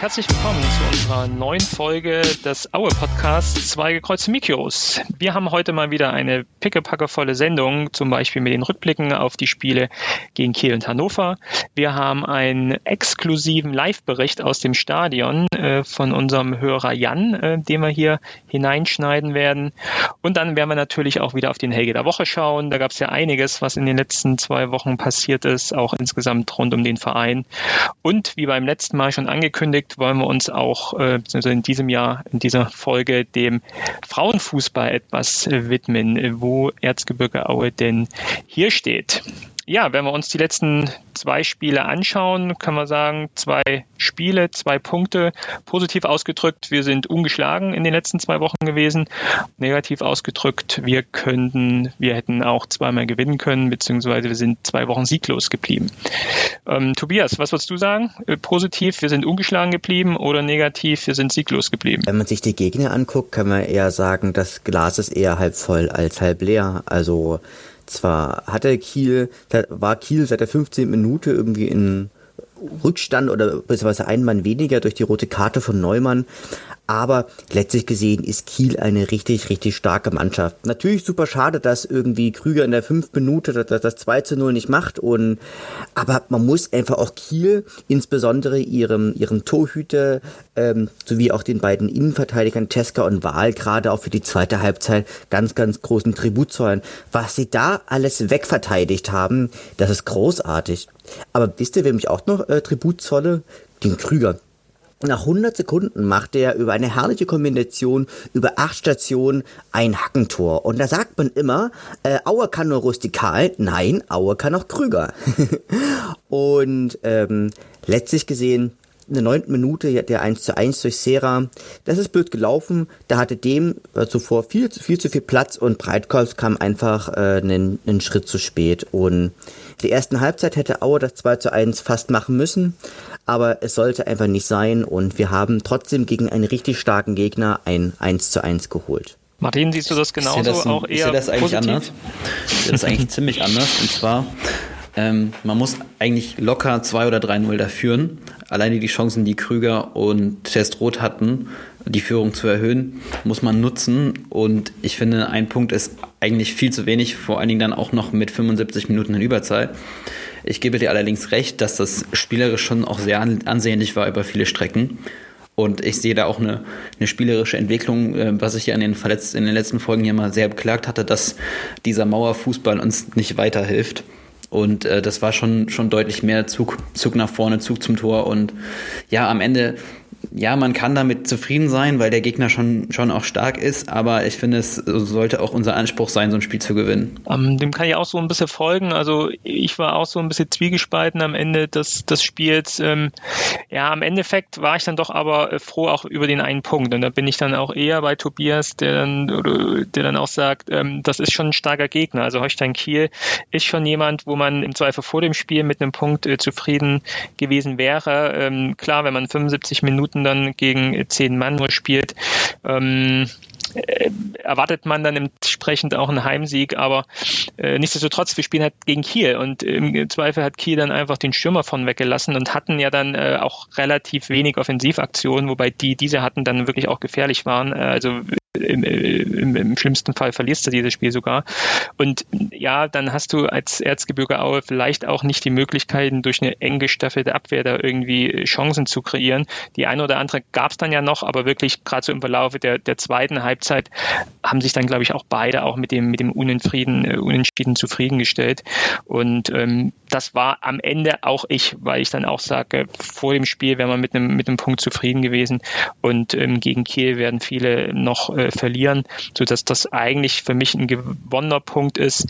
herzlich willkommen zu unserer neuen Folge des Aue Podcasts Zwei gekreuzte Mikros. Wir haben heute mal wieder eine pickepackevolle Sendung, zum Beispiel mit den Rückblicken auf die Spiele gegen Kiel und Hannover. Wir haben einen exklusiven Live-Bericht aus dem Stadion äh, von unserem Hörer Jan, äh, den wir hier hineinschneiden werden. Und dann werden wir natürlich auch wieder auf den Helge der Woche schauen. Da gab es ja einiges, was in den letzten zwei Wochen passiert ist, auch insgesamt rund um den Verein. Und wie beim letzten Mal schon angekündigt, Projekt wollen wir uns auch äh, in diesem Jahr, in dieser Folge dem Frauenfußball etwas widmen, wo Erzgebirge Aue denn hier steht ja, wenn wir uns die letzten zwei Spiele anschauen, kann man sagen, zwei Spiele, zwei Punkte. Positiv ausgedrückt, wir sind ungeschlagen in den letzten zwei Wochen gewesen. Negativ ausgedrückt, wir könnten, wir hätten auch zweimal gewinnen können, beziehungsweise wir sind zwei Wochen sieglos geblieben. Ähm, Tobias, was würdest du sagen? Äh, positiv, wir sind ungeschlagen geblieben oder negativ, wir sind sieglos geblieben? Wenn man sich die Gegner anguckt, kann man eher sagen, das Glas ist eher halb voll als halb leer. Also zwar hatte Kiel, war Kiel seit der 15. Minute irgendwie in Rückstand oder beziehungsweise ein Mann weniger durch die rote Karte von Neumann, aber letztlich gesehen ist Kiel eine richtig, richtig starke Mannschaft. Natürlich super schade, dass irgendwie Krüger in der fünf Minute das, das 2 zu 0 nicht macht. Und, aber man muss einfach auch Kiel, insbesondere ihrem, ihrem Torhüter, ähm, sowie auch den beiden Innenverteidigern Teska und Wahl, gerade auch für die zweite Halbzeit ganz, ganz großen Tribut zollen. Was sie da alles wegverteidigt haben, das ist großartig. Aber wisst ihr, wem ich auch noch äh, Tribut zolle? Den Krüger. Nach 100 Sekunden macht er über eine herrliche Kombination über acht Stationen ein Hackentor. Und da sagt man immer, äh, Auer kann nur rustikal. Nein, Auer kann auch Krüger. und ähm, letztlich gesehen, in der neunten Minute der 1 zu 1 durch Serra. Das ist blöd gelaufen. Da hatte dem äh, zuvor viel, viel zu viel Platz und Breitkopf kam einfach äh, einen, einen Schritt zu spät. Und die ersten Halbzeit hätte Auer das 2 zu 1 fast machen müssen aber es sollte einfach nicht sein und wir haben trotzdem gegen einen richtig starken Gegner ein 1 zu 1 geholt. Martin, siehst du das genauso? das ein, auch eher ich sehe das eigentlich positiv? anders. Ich sehe das eigentlich ziemlich anders. Und zwar, ähm, man muss eigentlich locker 2 oder 3-0 da führen. Alleine die Chancen, die Krüger und Testrot hatten, die Führung zu erhöhen, muss man nutzen. Und ich finde, ein Punkt ist eigentlich viel zu wenig, vor allen Dingen dann auch noch mit 75 Minuten in Überzahl. Ich gebe dir allerdings recht, dass das spielerisch schon auch sehr ansehnlich war über viele Strecken. Und ich sehe da auch eine, eine spielerische Entwicklung, äh, was ich ja in den, Verletz in den letzten Folgen hier mal sehr beklagt hatte, dass dieser Mauerfußball uns nicht weiterhilft. Und äh, das war schon, schon deutlich mehr Zug, Zug nach vorne, Zug zum Tor. Und ja, am Ende ja, man kann damit zufrieden sein, weil der Gegner schon, schon auch stark ist, aber ich finde, es sollte auch unser Anspruch sein, so ein Spiel zu gewinnen. Ähm, dem kann ich auch so ein bisschen folgen. Also ich war auch so ein bisschen zwiegespalten am Ende des, des Spiels. Ähm, ja, am Endeffekt war ich dann doch aber äh, froh auch über den einen Punkt. Und da bin ich dann auch eher bei Tobias, der dann, der dann auch sagt, ähm, das ist schon ein starker Gegner. Also Holstein Kiel ist schon jemand, wo man im Zweifel vor dem Spiel mit einem Punkt äh, zufrieden gewesen wäre. Klar, wenn man 75 Minuten Minuten dann gegen zehn Mann nur spielt, ähm, äh, erwartet man dann entsprechend auch einen Heimsieg, aber äh, nichtsdestotrotz, wir spielen halt gegen Kiel und im Zweifel hat Kiel dann einfach den Stürmer von weggelassen und hatten ja dann äh, auch relativ wenig Offensivaktionen, wobei die, diese hatten dann wirklich auch gefährlich waren. Äh, also im, im, im, schlimmsten Fall verlierst du dieses Spiel sogar. Und ja, dann hast du als Erzgebirge Aue vielleicht auch nicht die Möglichkeiten, durch eine eng gestaffelte Abwehr da irgendwie Chancen zu kreieren. Die eine oder andere gab es dann ja noch, aber wirklich gerade so im Verlauf der, der zweiten Halbzeit haben sich dann, glaube ich, auch beide auch mit dem, mit dem Unentschieden, äh, Unentschieden zufriedengestellt. Und ähm, das war am Ende auch ich, weil ich dann auch sage, vor dem Spiel wäre man mit einem, mit einem Punkt zufrieden gewesen. Und ähm, gegen Kiel werden viele noch äh, verlieren, sodass das eigentlich für mich ein gewonnener Punkt ist.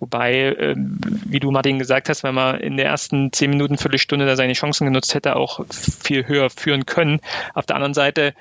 Wobei, äh, wie du Martin gesagt hast, wenn man in der ersten zehn Minuten, Viertelstunde da seine Chancen genutzt hätte, auch viel höher führen können. Auf der anderen Seite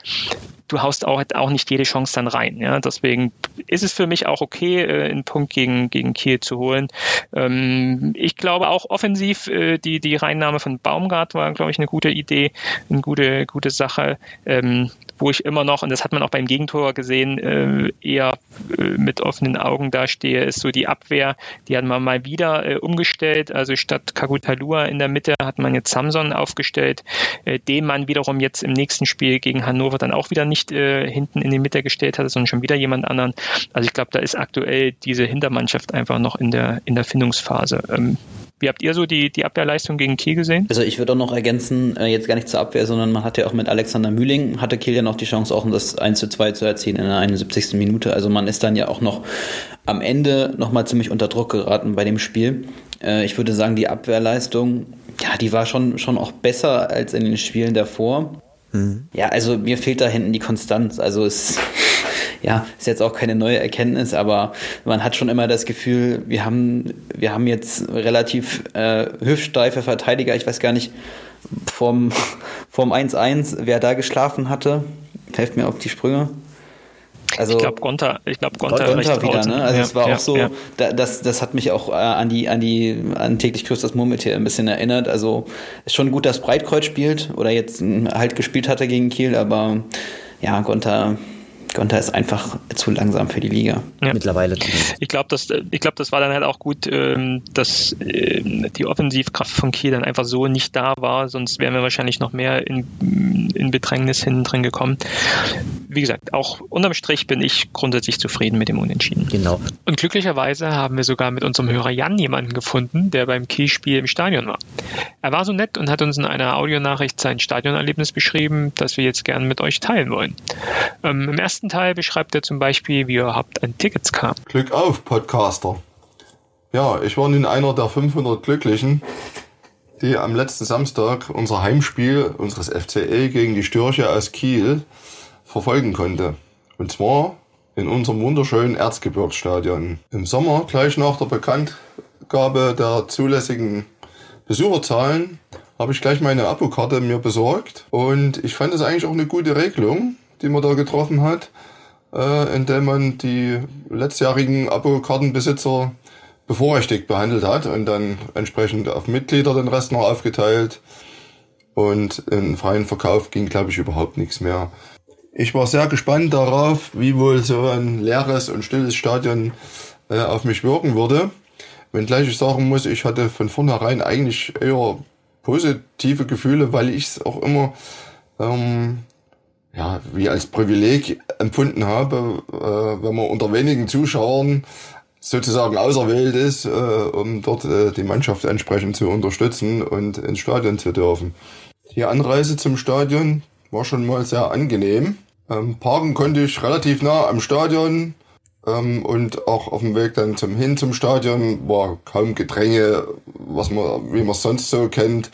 du haust auch, auch nicht jede Chance dann rein. Ja? Deswegen ist es für mich auch okay, äh, einen Punkt gegen, gegen Kiel zu holen. Ähm, ich glaube auch offensiv, äh, die, die Reinnahme von Baumgart war, glaube ich, eine gute Idee, eine gute, gute Sache. Ähm, wo ich immer noch, und das hat man auch beim Gegentor gesehen, äh, eher äh, mit offenen Augen dastehe, ist so die Abwehr. Die hat man mal wieder äh, umgestellt. Also statt Kagutalua in der Mitte hat man jetzt Samson aufgestellt, äh, den man wiederum jetzt im nächsten Spiel gegen Hannover dann auch wieder nicht äh, hinten in die Mitte gestellt hatte, sondern schon wieder jemand anderen. Also ich glaube, da ist aktuell diese Hintermannschaft einfach noch in der, in der Findungsphase. Ähm, wie habt ihr so die, die Abwehrleistung gegen Kiel gesehen? Also ich würde auch noch ergänzen, äh, jetzt gar nicht zur Abwehr, sondern man hatte ja auch mit Alexander Mühling, hatte Kiel ja noch die Chance, auch das 1 zu 2 zu erzielen in der 71. Minute. Also man ist dann ja auch noch am Ende nochmal ziemlich unter Druck geraten bei dem Spiel. Äh, ich würde sagen, die Abwehrleistung, ja, die war schon, schon auch besser als in den Spielen davor. Mhm. Ja, also mir fehlt da hinten die Konstanz. Also es ja, ist jetzt auch keine neue Erkenntnis, aber man hat schon immer das Gefühl, wir haben, wir haben jetzt relativ äh, hüftsteife Verteidiger. Ich weiß gar nicht, vom, vom 1-1, wer da geschlafen hatte. Helft mir auf die Sprünge. Also, ich glaube Gonta, ich glaube Gonta, Gonta wieder, ne? Also ja, es war ja, auch so, ja. da, das, das hat mich auch äh, an die, an die, an täglich grüßt das Murmeltier ein bisschen erinnert. Also ist schon gut, dass Breitkreuz spielt oder jetzt halt gespielt hatte gegen Kiel, aber ja, Gonta Gonta ist einfach zu langsam für die Liga. Ja. Mittlerweile. Ich glaube, das, ich glaube, das war dann halt auch gut, ähm, dass ähm, die Offensivkraft von Kiel dann einfach so nicht da war, sonst wären wir wahrscheinlich noch mehr in, in Bedrängnis hinten drin gekommen. Wie gesagt, auch unterm Strich bin ich grundsätzlich zufrieden mit dem Unentschieden. Genau. Und glücklicherweise haben wir sogar mit unserem Hörer Jan jemanden gefunden, der beim Kiel-Spiel im Stadion war. Er war so nett und hat uns in einer Audionachricht sein Stadionerlebnis beschrieben, das wir jetzt gerne mit euch teilen wollen. Ähm, Im ersten ersten Teil beschreibt er zum Beispiel, wie er überhaupt an Tickets kam. Glück auf, Podcaster. Ja, ich war nun einer der 500 Glücklichen, die am letzten Samstag unser Heimspiel unseres FCE gegen die Störche aus Kiel verfolgen konnte. Und zwar in unserem wunderschönen Erzgebirgsstadion. Im Sommer, gleich nach der Bekanntgabe der zulässigen Besucherzahlen, habe ich gleich meine Abokarte mir besorgt und ich fand es eigentlich auch eine gute Regelung, die man da getroffen hat, äh, indem man die letztjährigen Abo-Kartenbesitzer bevorrechtigt behandelt hat und dann entsprechend auf Mitglieder den Rest noch aufgeteilt. Und im freien Verkauf ging, glaube ich, überhaupt nichts mehr. Ich war sehr gespannt darauf, wie wohl so ein leeres und stilles Stadion äh, auf mich wirken würde. Wenngleich ich sagen muss, ich hatte von vornherein eigentlich eher positive Gefühle, weil ich es auch immer ähm, ja, wie als Privileg empfunden habe, äh, wenn man unter wenigen Zuschauern sozusagen auserwählt ist, äh, um dort äh, die Mannschaft entsprechend zu unterstützen und ins Stadion zu dürfen. Die Anreise zum Stadion war schon mal sehr angenehm. Ähm, parken konnte ich relativ nah am Stadion ähm, und auch auf dem Weg dann zum hin zum Stadion war kaum Gedränge, was man, wie man sonst so kennt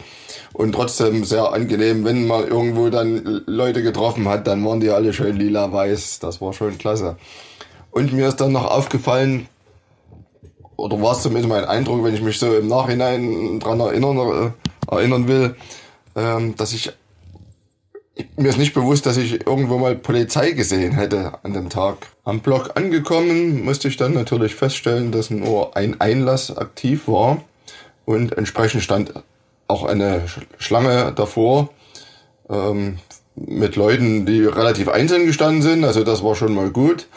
und trotzdem sehr angenehm, wenn man irgendwo dann Leute getroffen hat, dann waren die alle schön lila-weiß. Das war schon klasse. Und mir ist dann noch aufgefallen, oder war es zumindest mein Eindruck, wenn ich mich so im Nachhinein dran erinnern, äh, erinnern will, ähm, dass ich mir ist nicht bewusst, dass ich irgendwo mal Polizei gesehen hätte an dem Tag. Am Block angekommen musste ich dann natürlich feststellen, dass nur ein Einlass aktiv war und entsprechend stand auch eine Schlange davor ähm, mit Leuten, die relativ einzeln gestanden sind. Also das war schon mal gut.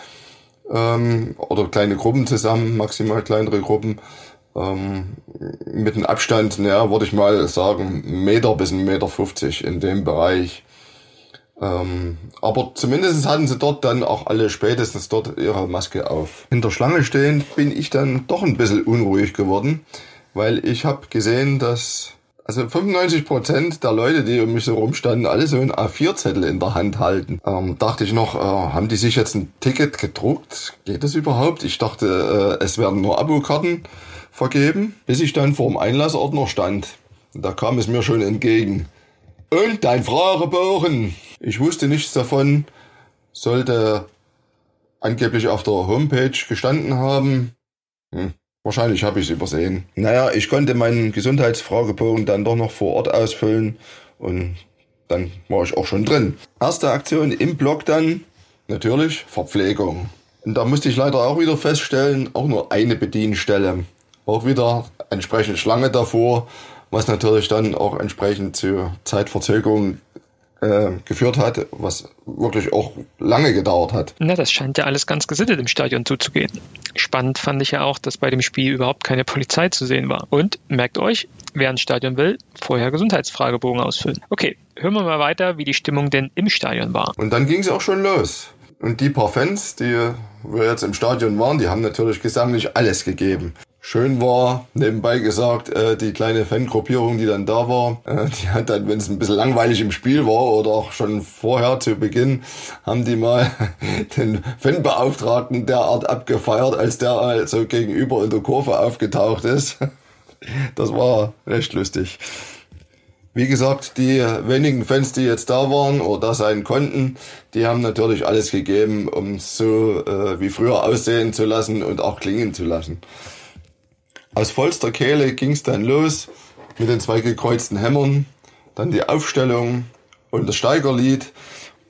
Ähm, oder kleine Gruppen zusammen, maximal kleinere Gruppen. Ähm, mit einem Abstand, naja, würde ich mal sagen, Meter bis ein Meter 50 in dem Bereich. Ähm, aber zumindest hatten sie dort dann auch alle spätestens dort ihre Maske auf. Hinter Schlange stehend bin ich dann doch ein bisschen unruhig geworden, weil ich habe gesehen, dass also 95 Prozent der Leute, die um mich so rumstanden, alle so einen A4-Zettel in der Hand halten. Ähm, dachte ich noch, äh, haben die sich jetzt ein Ticket gedruckt? Geht das überhaupt? Ich dachte, äh, es werden nur Abokarten vergeben, bis ich dann vor dem Einlassordner stand. Da kam es mir schon entgegen. Und dein Fragebogen. Ich wusste nichts davon, sollte angeblich auf der Homepage gestanden haben. Hm. Wahrscheinlich habe ich es übersehen. Naja, ich konnte meinen Gesundheitsfragebogen dann doch noch vor Ort ausfüllen und dann war ich auch schon drin. Erste Aktion im Blog dann, natürlich Verpflegung. Und da musste ich leider auch wieder feststellen, auch nur eine Bedienstelle. Auch wieder entsprechend Schlange davor, was natürlich dann auch entsprechend zu Zeitverzögerung äh, geführt hat, was wirklich auch lange gedauert hat. Na, das scheint ja alles ganz gesittet im Stadion zuzugehen. Spannend fand ich ja auch, dass bei dem Spiel überhaupt keine Polizei zu sehen war. Und merkt euch, wer ins Stadion will, vorher Gesundheitsfragebogen ausfüllen. Okay, hören wir mal weiter, wie die Stimmung denn im Stadion war. Und dann ging es auch schon los. Und die paar Fans, die wir jetzt im Stadion waren, die haben natürlich gesanglich alles gegeben. Schön war, nebenbei gesagt, äh, die kleine Fangruppierung, die dann da war, äh, die hat dann, wenn es ein bisschen langweilig im Spiel war oder auch schon vorher zu Beginn, haben die mal den Fanbeauftragten derart abgefeiert, als der also gegenüber in der Kurve aufgetaucht ist. Das war recht lustig. Wie gesagt, die wenigen Fans, die jetzt da waren oder da sein konnten, die haben natürlich alles gegeben, um so äh, wie früher aussehen zu lassen und auch klingen zu lassen. Aus vollster Kehle ging es dann los mit den zwei gekreuzten Hämmern, dann die Aufstellung und das Steigerlied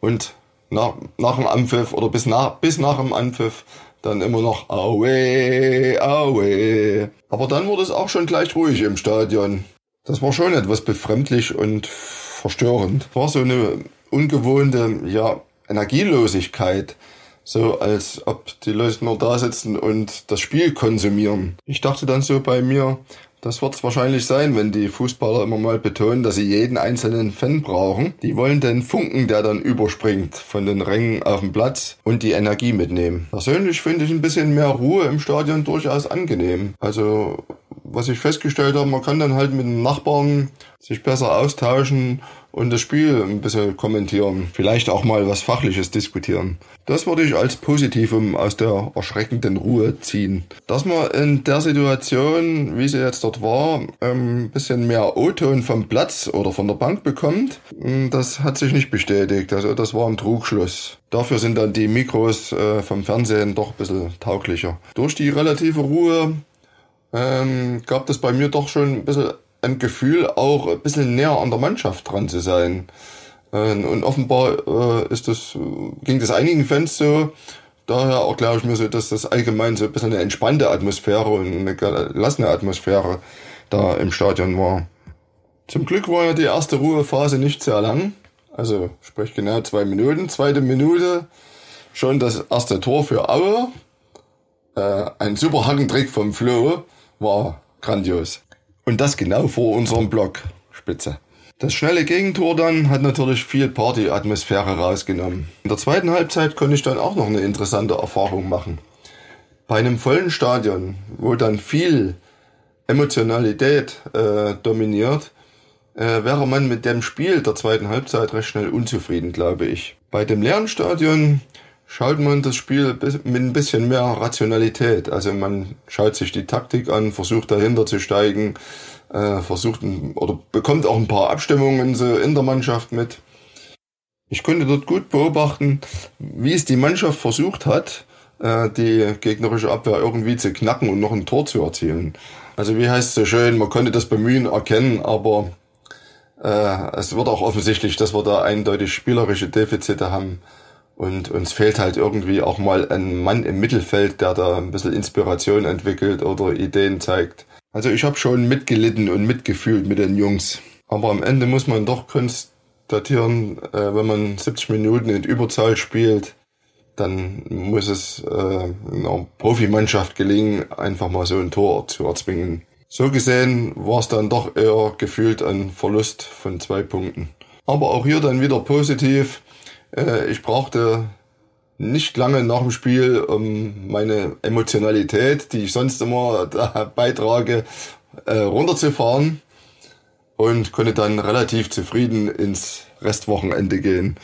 und nach, nach dem Anpfiff oder bis nach, bis nach dem Anpfiff dann immer noch Aue, Aue. Aber dann wurde es auch schon gleich ruhig im Stadion. Das war schon etwas befremdlich und verstörend. War so eine ungewohnte, ja, Energielosigkeit. So als ob die Leute nur da sitzen und das Spiel konsumieren. Ich dachte dann so bei mir, das wird es wahrscheinlich sein, wenn die Fußballer immer mal betonen, dass sie jeden einzelnen Fan brauchen. Die wollen den Funken, der dann überspringt von den Rängen auf dem Platz und die Energie mitnehmen. Persönlich finde ich ein bisschen mehr Ruhe im Stadion durchaus angenehm. Also was ich festgestellt habe, man kann dann halt mit den Nachbarn sich besser austauschen und das Spiel ein bisschen kommentieren. Vielleicht auch mal was Fachliches diskutieren. Das würde ich als Positivum aus der erschreckenden Ruhe ziehen. Dass man in der Situation, wie sie jetzt dort war, ein ähm, bisschen mehr O-Ton vom Platz oder von der Bank bekommt, hm, das hat sich nicht bestätigt. Also das war ein Trugschluss. Dafür sind dann die Mikros äh, vom Fernsehen doch ein bisschen tauglicher. Durch die relative Ruhe ähm, gab das bei mir doch schon ein bisschen ein Gefühl, auch ein bisschen näher an der Mannschaft dran zu sein. Ähm, und offenbar äh, ist das, ging das einigen Fans so. Daher erkläre ich mir so, dass das allgemein so ein bisschen eine entspannte Atmosphäre und eine gelassene Atmosphäre da im Stadion war. Zum Glück war ja die erste Ruhephase nicht sehr lang. Also sprich genau zwei Minuten. Zweite Minute schon das erste Tor für Aue. Äh, ein super Hackentrick vom Flo war grandios. Und das genau vor unserem Block. Spitze. Das schnelle Gegentor dann hat natürlich viel Party-Atmosphäre rausgenommen. In der zweiten Halbzeit konnte ich dann auch noch eine interessante Erfahrung machen. Bei einem vollen Stadion, wo dann viel Emotionalität äh, dominiert, äh, wäre man mit dem Spiel der zweiten Halbzeit recht schnell unzufrieden, glaube ich. Bei dem leeren Stadion schaut man das Spiel mit ein bisschen mehr Rationalität. Also man schaut sich die Taktik an, versucht dahinter zu steigen, äh, versucht ein, oder bekommt auch ein paar Abstimmungen so in der Mannschaft mit. Ich konnte dort gut beobachten, wie es die Mannschaft versucht hat, äh, die gegnerische Abwehr irgendwie zu knacken und noch ein Tor zu erzielen. Also wie heißt es so schön, man konnte das Bemühen erkennen, aber äh, es wird auch offensichtlich, dass wir da eindeutig spielerische Defizite haben. Und uns fehlt halt irgendwie auch mal ein Mann im Mittelfeld, der da ein bisschen Inspiration entwickelt oder Ideen zeigt. Also ich habe schon mitgelitten und mitgefühlt mit den Jungs. Aber am Ende muss man doch konstatieren, äh, wenn man 70 Minuten in Überzahl spielt, dann muss es äh, einer Profimannschaft gelingen, einfach mal so ein Tor zu erzwingen. So gesehen war es dann doch eher gefühlt ein Verlust von zwei Punkten. Aber auch hier dann wieder positiv. Äh, ich brauchte nicht lange nach dem Spiel um meine Emotionalität, die ich sonst immer beitrage, äh, runterzufahren und konnte dann relativ zufrieden ins Restwochenende gehen.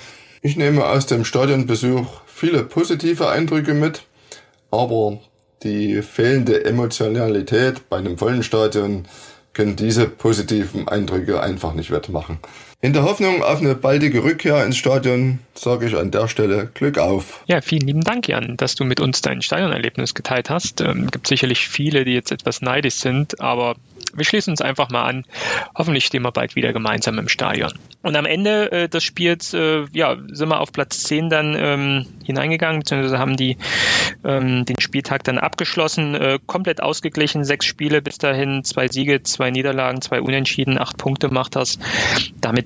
Ich nehme aus dem Stadionbesuch viele positive Eindrücke mit, aber die fehlende Emotionalität bei einem vollen Stadion können diese positiven Eindrücke einfach nicht wettmachen. In der Hoffnung auf eine baldige Rückkehr ins Stadion sage ich an der Stelle Glück auf. Ja, vielen lieben Dank, Jan, dass du mit uns dein Stadionerlebnis geteilt hast. Ähm, gibt sicherlich viele, die jetzt etwas neidisch sind, aber wir schließen uns einfach mal an. Hoffentlich stehen wir bald wieder gemeinsam im Stadion. Und am Ende äh, des Spiels äh, ja, sind wir auf Platz 10 dann ähm, hineingegangen, beziehungsweise haben die ähm, den Spieltag dann abgeschlossen, äh, komplett ausgeglichen, sechs Spiele bis dahin, zwei Siege, zwei Niederlagen, zwei Unentschieden, acht Punkte macht das. Damit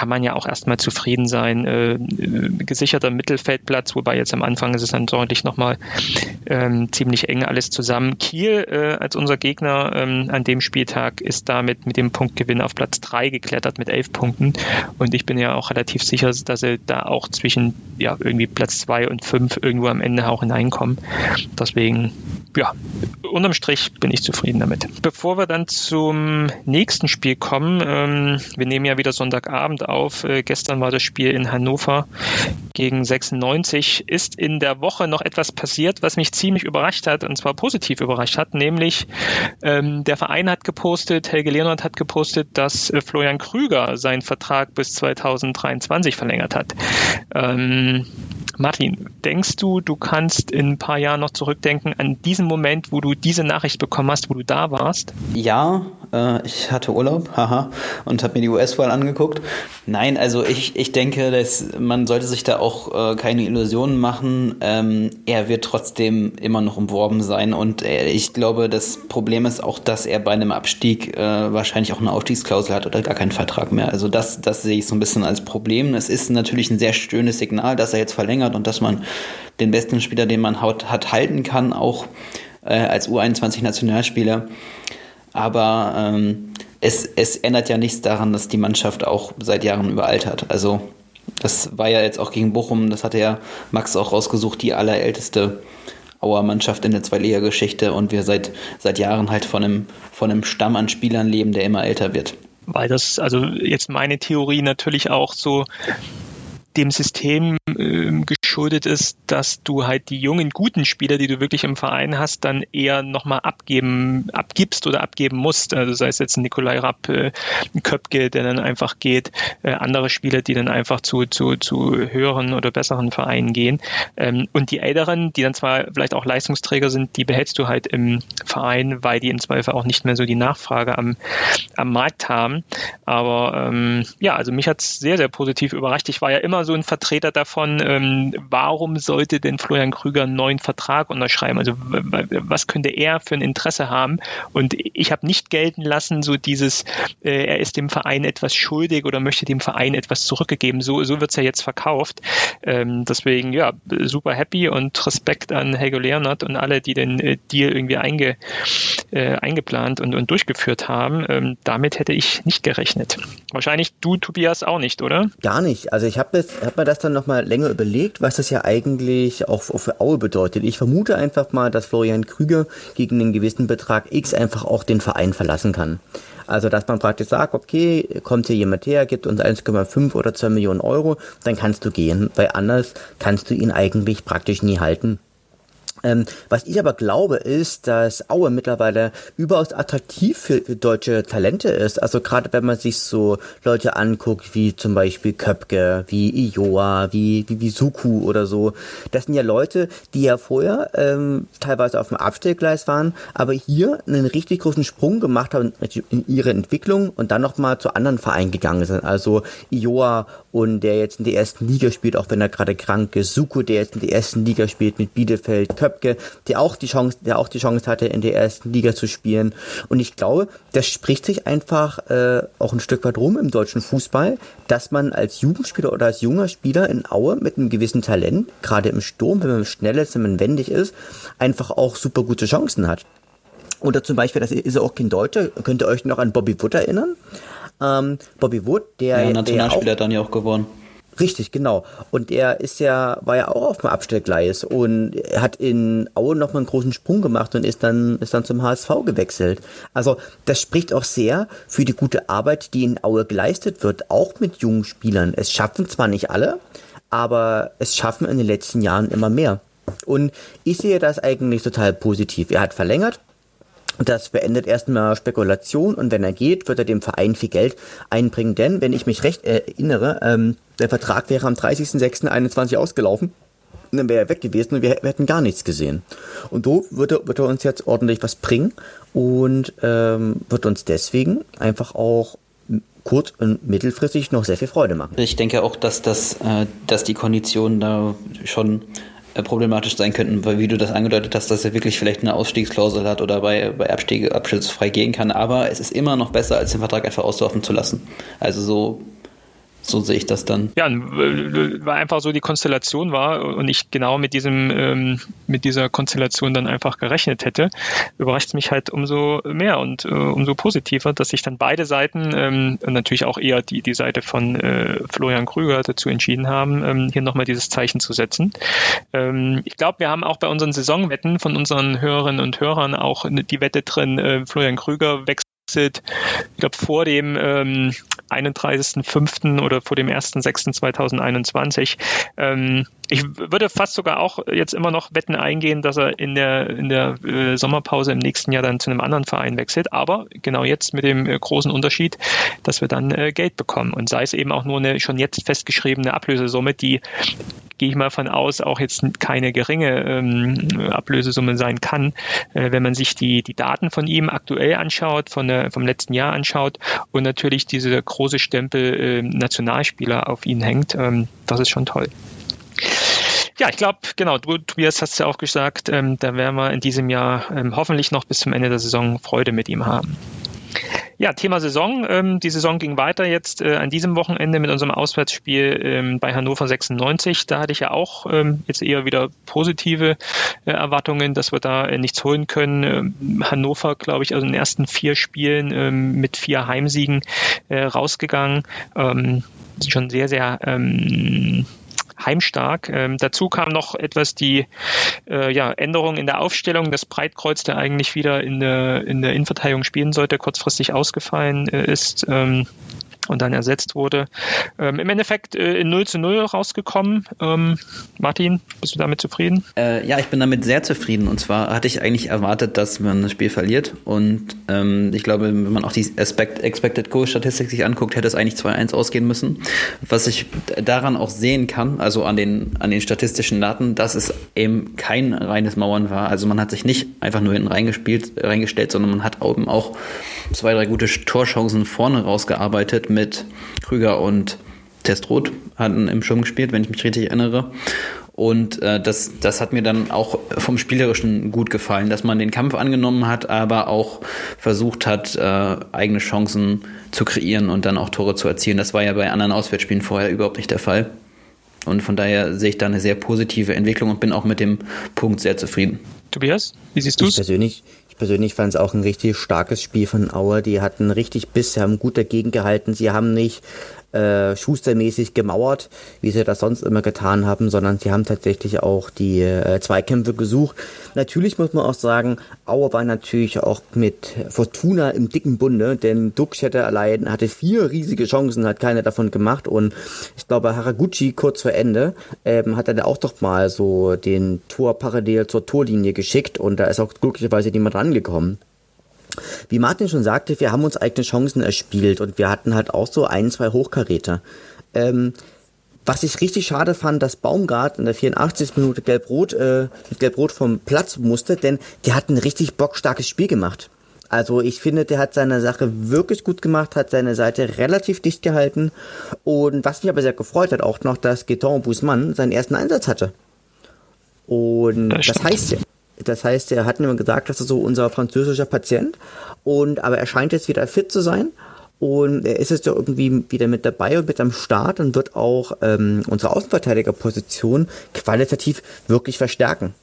kann man ja auch erstmal zufrieden sein. Äh, gesicherter Mittelfeldplatz, wobei jetzt am Anfang ist es dann deutlich nochmal ähm, ziemlich eng alles zusammen. Kiel äh, als unser Gegner ähm, an dem Spieltag ist damit mit dem Punktgewinn auf Platz 3 geklettert mit elf Punkten. Und ich bin ja auch relativ sicher, dass sie da auch zwischen ja, irgendwie Platz 2 und 5 irgendwo am Ende auch hineinkommen. Deswegen ja, unterm Strich bin ich zufrieden damit. Bevor wir dann zum nächsten Spiel kommen, ähm, wir nehmen ja wieder Sonntagabend auf. Äh, gestern war das Spiel in Hannover gegen 96. Ist in der Woche noch etwas passiert, was mich ziemlich überrascht hat und zwar positiv überrascht hat, nämlich ähm, der Verein hat gepostet, Helge Leonard hat gepostet, dass äh, Florian Krüger seinen Vertrag bis 2023 verlängert hat. Ähm, Martin, denkst du, du kannst in ein paar Jahren noch zurückdenken an diesen Moment, wo du diese Nachricht bekommen hast, wo du da warst? Ja, äh, ich hatte Urlaub, haha, und habe mir die US-Wahl angeguckt. Nein, also ich, ich denke, dass man sollte sich da auch äh, keine Illusionen machen. Ähm, er wird trotzdem immer noch umworben sein und äh, ich glaube, das Problem ist auch, dass er bei einem Abstieg äh, wahrscheinlich auch eine Aufstiegsklausel hat oder gar keinen Vertrag mehr. Also das, das sehe ich so ein bisschen als Problem. Es ist natürlich ein sehr schönes Signal, dass er jetzt verlängert und dass man den besten Spieler, den man hat, hat halten kann, auch äh, als U21-Nationalspieler. Aber ähm, es, es ändert ja nichts daran, dass die Mannschaft auch seit Jahren überaltert. Also das war ja jetzt auch gegen Bochum, das hatte ja Max auch rausgesucht, die allerälteste Auer Mannschaft in der Zweitliga-Geschichte und wir seit, seit Jahren halt von einem, von einem Stamm an Spielern leben, der immer älter wird. Weil das, also jetzt meine Theorie natürlich auch so dem System äh, geschuldet ist, dass du halt die jungen, guten Spieler, die du wirklich im Verein hast, dann eher nochmal abgeben, abgibst oder abgeben musst. Also sei es jetzt ein Nikolai Rapp, äh, ein Köpke, der dann einfach geht, äh, andere Spieler, die dann einfach zu, zu, zu höheren oder besseren Vereinen gehen. Ähm, und die Älteren, die dann zwar vielleicht auch Leistungsträger sind, die behältst du halt im Verein, weil die im Zweifel auch nicht mehr so die Nachfrage am, am Markt haben. Aber ähm, ja, also mich hat es sehr, sehr positiv überrascht. Ich war ja immer so ein Vertreter davon, ähm, warum sollte denn Florian Krüger einen neuen Vertrag unterschreiben? Also was könnte er für ein Interesse haben? Und ich habe nicht gelten lassen, so dieses, äh, er ist dem Verein etwas schuldig oder möchte dem Verein etwas zurückgegeben. So, so wird es ja jetzt verkauft. Ähm, deswegen, ja, super happy und Respekt an Helge Leonard und alle, die den äh, Deal irgendwie einge, äh, eingeplant und, und durchgeführt haben. Ähm, damit hätte ich nicht gerechnet. Wahrscheinlich du, Tobias, auch nicht, oder? Gar nicht. Also ich habe hab mir das dann nochmal länger überlegt, was das ja eigentlich auch für Aue bedeutet. Ich vermute einfach mal, dass Florian Krüger gegen einen gewissen Betrag X einfach auch den Verein verlassen kann. Also, dass man praktisch sagt, okay, kommt hier jemand her, gibt uns 1,5 oder 2 Millionen Euro, dann kannst du gehen, weil anders kannst du ihn eigentlich praktisch nie halten. Ähm, was ich aber glaube, ist, dass Aue mittlerweile überaus attraktiv für, für deutsche Talente ist. Also gerade wenn man sich so Leute anguckt, wie zum Beispiel Köpke, wie Ioa, wie, wie, wie Suku oder so. Das sind ja Leute, die ja vorher ähm, teilweise auf dem Abstellgleis waren, aber hier einen richtig großen Sprung gemacht haben in ihre Entwicklung und dann nochmal zu anderen Vereinen gegangen sind. Also Ioa und der jetzt in der ersten Liga spielt, auch wenn er gerade krank ist. Suku, der jetzt in der ersten Liga spielt mit Bielefeld. Köpke, der auch die Chance, der auch die Chance hatte, in der ersten Liga zu spielen. Und ich glaube, das spricht sich einfach äh, auch ein Stück weit rum im deutschen Fußball, dass man als Jugendspieler oder als junger Spieler in Aue mit einem gewissen Talent, gerade im Sturm, wenn man schnell ist, wenn man wendig ist, einfach auch super gute Chancen hat. Oder zum Beispiel, das ist auch kein Deutscher, könnt ihr euch noch an Bobby Wood erinnern? Ähm, Bobby Wood, der. Ja, Nationalspieler der auch, dann ja auch gewonnen. Richtig, genau. Und er ist ja, war ja auch auf dem Abstellgleis und hat in Aue nochmal einen großen Sprung gemacht und ist dann, ist dann zum HSV gewechselt. Also, das spricht auch sehr für die gute Arbeit, die in Aue geleistet wird, auch mit jungen Spielern. Es schaffen zwar nicht alle, aber es schaffen in den letzten Jahren immer mehr. Und ich sehe das eigentlich total positiv. Er hat verlängert, das beendet erstmal Spekulation und wenn er geht, wird er dem Verein viel Geld einbringen. Denn, wenn ich mich recht erinnere, ähm, der Vertrag wäre am 30.06.21 ausgelaufen. Und dann wäre er weg gewesen und wir, wir, hätten gar nichts gesehen. Und so wird er, wird er uns jetzt ordentlich was bringen und ähm, wird uns deswegen einfach auch kurz- und mittelfristig noch sehr viel Freude machen. Ich denke auch, dass, das, äh, dass die Konditionen da schon problematisch sein könnten, weil wie du das angedeutet hast, dass er wirklich vielleicht eine Ausstiegsklausel hat oder bei, bei Abstiege abschlussfrei gehen kann. Aber es ist immer noch besser, als den Vertrag einfach auslaufen zu lassen. Also so So sehe ich das dann. Ja, weil einfach so die Konstellation war und ich genau mit diesem, ähm, mit dieser Konstellation dann einfach gerechnet hätte, überrascht es mich halt umso mehr und äh, umso positiver, dass sich dann beide Seiten ähm, und natürlich auch eher die, die Seite von äh, Florian Krüger dazu entschieden haben, ähm, hier nochmal dieses Zeichen zu setzen. Ähm, ich glaube, wir haben auch bei unseren Saisonwetten von unseren Hörerinnen und Hörern auch die Wette drin, äh, Florian Krüger wechselt ich glaube, vor dem ähm, 31.05. oder vor dem 1.06.2021. Ähm, ich würde fast sogar auch jetzt immer noch Wetten eingehen, dass er in der, in der äh, Sommerpause im nächsten Jahr dann zu einem anderen Verein wechselt. Aber genau jetzt mit dem äh, großen Unterschied, dass wir dann äh, Geld bekommen. Und sei es eben auch nur eine schon jetzt festgeschriebene Ablösesumme, die gehe ich mal von aus, auch jetzt keine geringe ähm, Ablösesumme sein kann, äh, wenn man sich die, die Daten von ihm aktuell anschaut, von der, vom letzten Jahr anschaut und natürlich diese große Stempel äh, Nationalspieler auf ihn hängt. Ähm, das ist schon toll. Ja, ich glaube, genau, du, Tobias, hast ja auch gesagt, ähm, da werden wir in diesem Jahr ähm, hoffentlich noch bis zum Ende der Saison Freude mit ihm haben. Ja, Thema Saison. Ähm, die Saison ging weiter jetzt äh, an diesem Wochenende mit unserem Auswärtsspiel ähm, bei Hannover 96. Da hatte ich ja auch ähm, jetzt eher wieder positive äh, Erwartungen, dass wir da äh, nichts holen können. Ähm, Hannover, glaube ich, also in den ersten vier Spielen ähm, mit vier Heimsiegen äh, rausgegangen. Ähm, schon sehr, sehr ähm, heimstark. Ähm, dazu kam noch etwas die äh, ja, Änderung in der Aufstellung. Das Breitkreuz, der eigentlich wieder in der, in der Innenverteidigung spielen sollte, kurzfristig ausgefallen äh, ist. Ähm, und dann ersetzt wurde. Ähm, Im Endeffekt äh, in 0 zu 0 rausgekommen. Ähm, Martin, bist du damit zufrieden? Äh, ja, ich bin damit sehr zufrieden. Und zwar hatte ich eigentlich erwartet, dass man das Spiel verliert. Und ähm, ich glaube, wenn man auch die Aspect, Expected Goal Statistik sich anguckt, hätte es eigentlich 2-1 ausgehen müssen. Was ich daran auch sehen kann, also an den, an den statistischen Daten, dass es eben kein reines Mauern war. Also man hat sich nicht einfach nur hinten reingespielt, reingestellt, sondern man hat eben auch zwei, drei gute Torchancen vorne rausgearbeitet mit mit Krüger und Testroth hatten im Schirm gespielt, wenn ich mich richtig erinnere. Und äh, das, das hat mir dann auch vom Spielerischen gut gefallen, dass man den Kampf angenommen hat, aber auch versucht hat, äh, eigene Chancen zu kreieren und dann auch Tore zu erzielen. Das war ja bei anderen Auswärtsspielen vorher überhaupt nicht der Fall. Und von daher sehe ich da eine sehr positive Entwicklung und bin auch mit dem Punkt sehr zufrieden. Tobias, wie siehst du es? Ich persönlich, persönlich fand es auch ein richtig starkes Spiel von Auer. Die hatten richtig Biss, haben gut dagegen gehalten. Sie haben nicht äh, schustermäßig gemauert, wie sie das sonst immer getan haben, sondern sie haben tatsächlich auch die äh, Zweikämpfe gesucht. Natürlich muss man auch sagen, Auer war natürlich auch mit Fortuna im dicken Bunde, denn Duckstädter allein hatte vier riesige Chancen, hat keine davon gemacht und ich glaube Haraguchi kurz vor Ende ähm, hat er da auch doch mal so den Tor parallel zur Torlinie geschickt und da ist auch glücklicherweise niemand rangekommen. Wie Martin schon sagte, wir haben uns eigene Chancen erspielt und wir hatten halt auch so ein, zwei Hochkaräter. Ähm, was ich richtig schade fand, dass Baumgart in der 84. Minute Gelb-Rot, äh, mit Gelb-Rot vom Platz musste, denn der hat ein richtig bockstarkes Spiel gemacht. Also ich finde, der hat seine Sache wirklich gut gemacht, hat seine Seite relativ dicht gehalten. Und was mich aber sehr gefreut hat, auch noch, dass Gaetan Busman seinen ersten Einsatz hatte. Und das, das heißt ja, das heißt, er hat immer gesagt, das ist so unser französischer Patient. Und, aber er scheint jetzt wieder fit zu sein. Und er ist jetzt ja irgendwie wieder mit dabei und mit am Start und wird auch ähm, unsere Außenverteidigerposition qualitativ wirklich verstärken.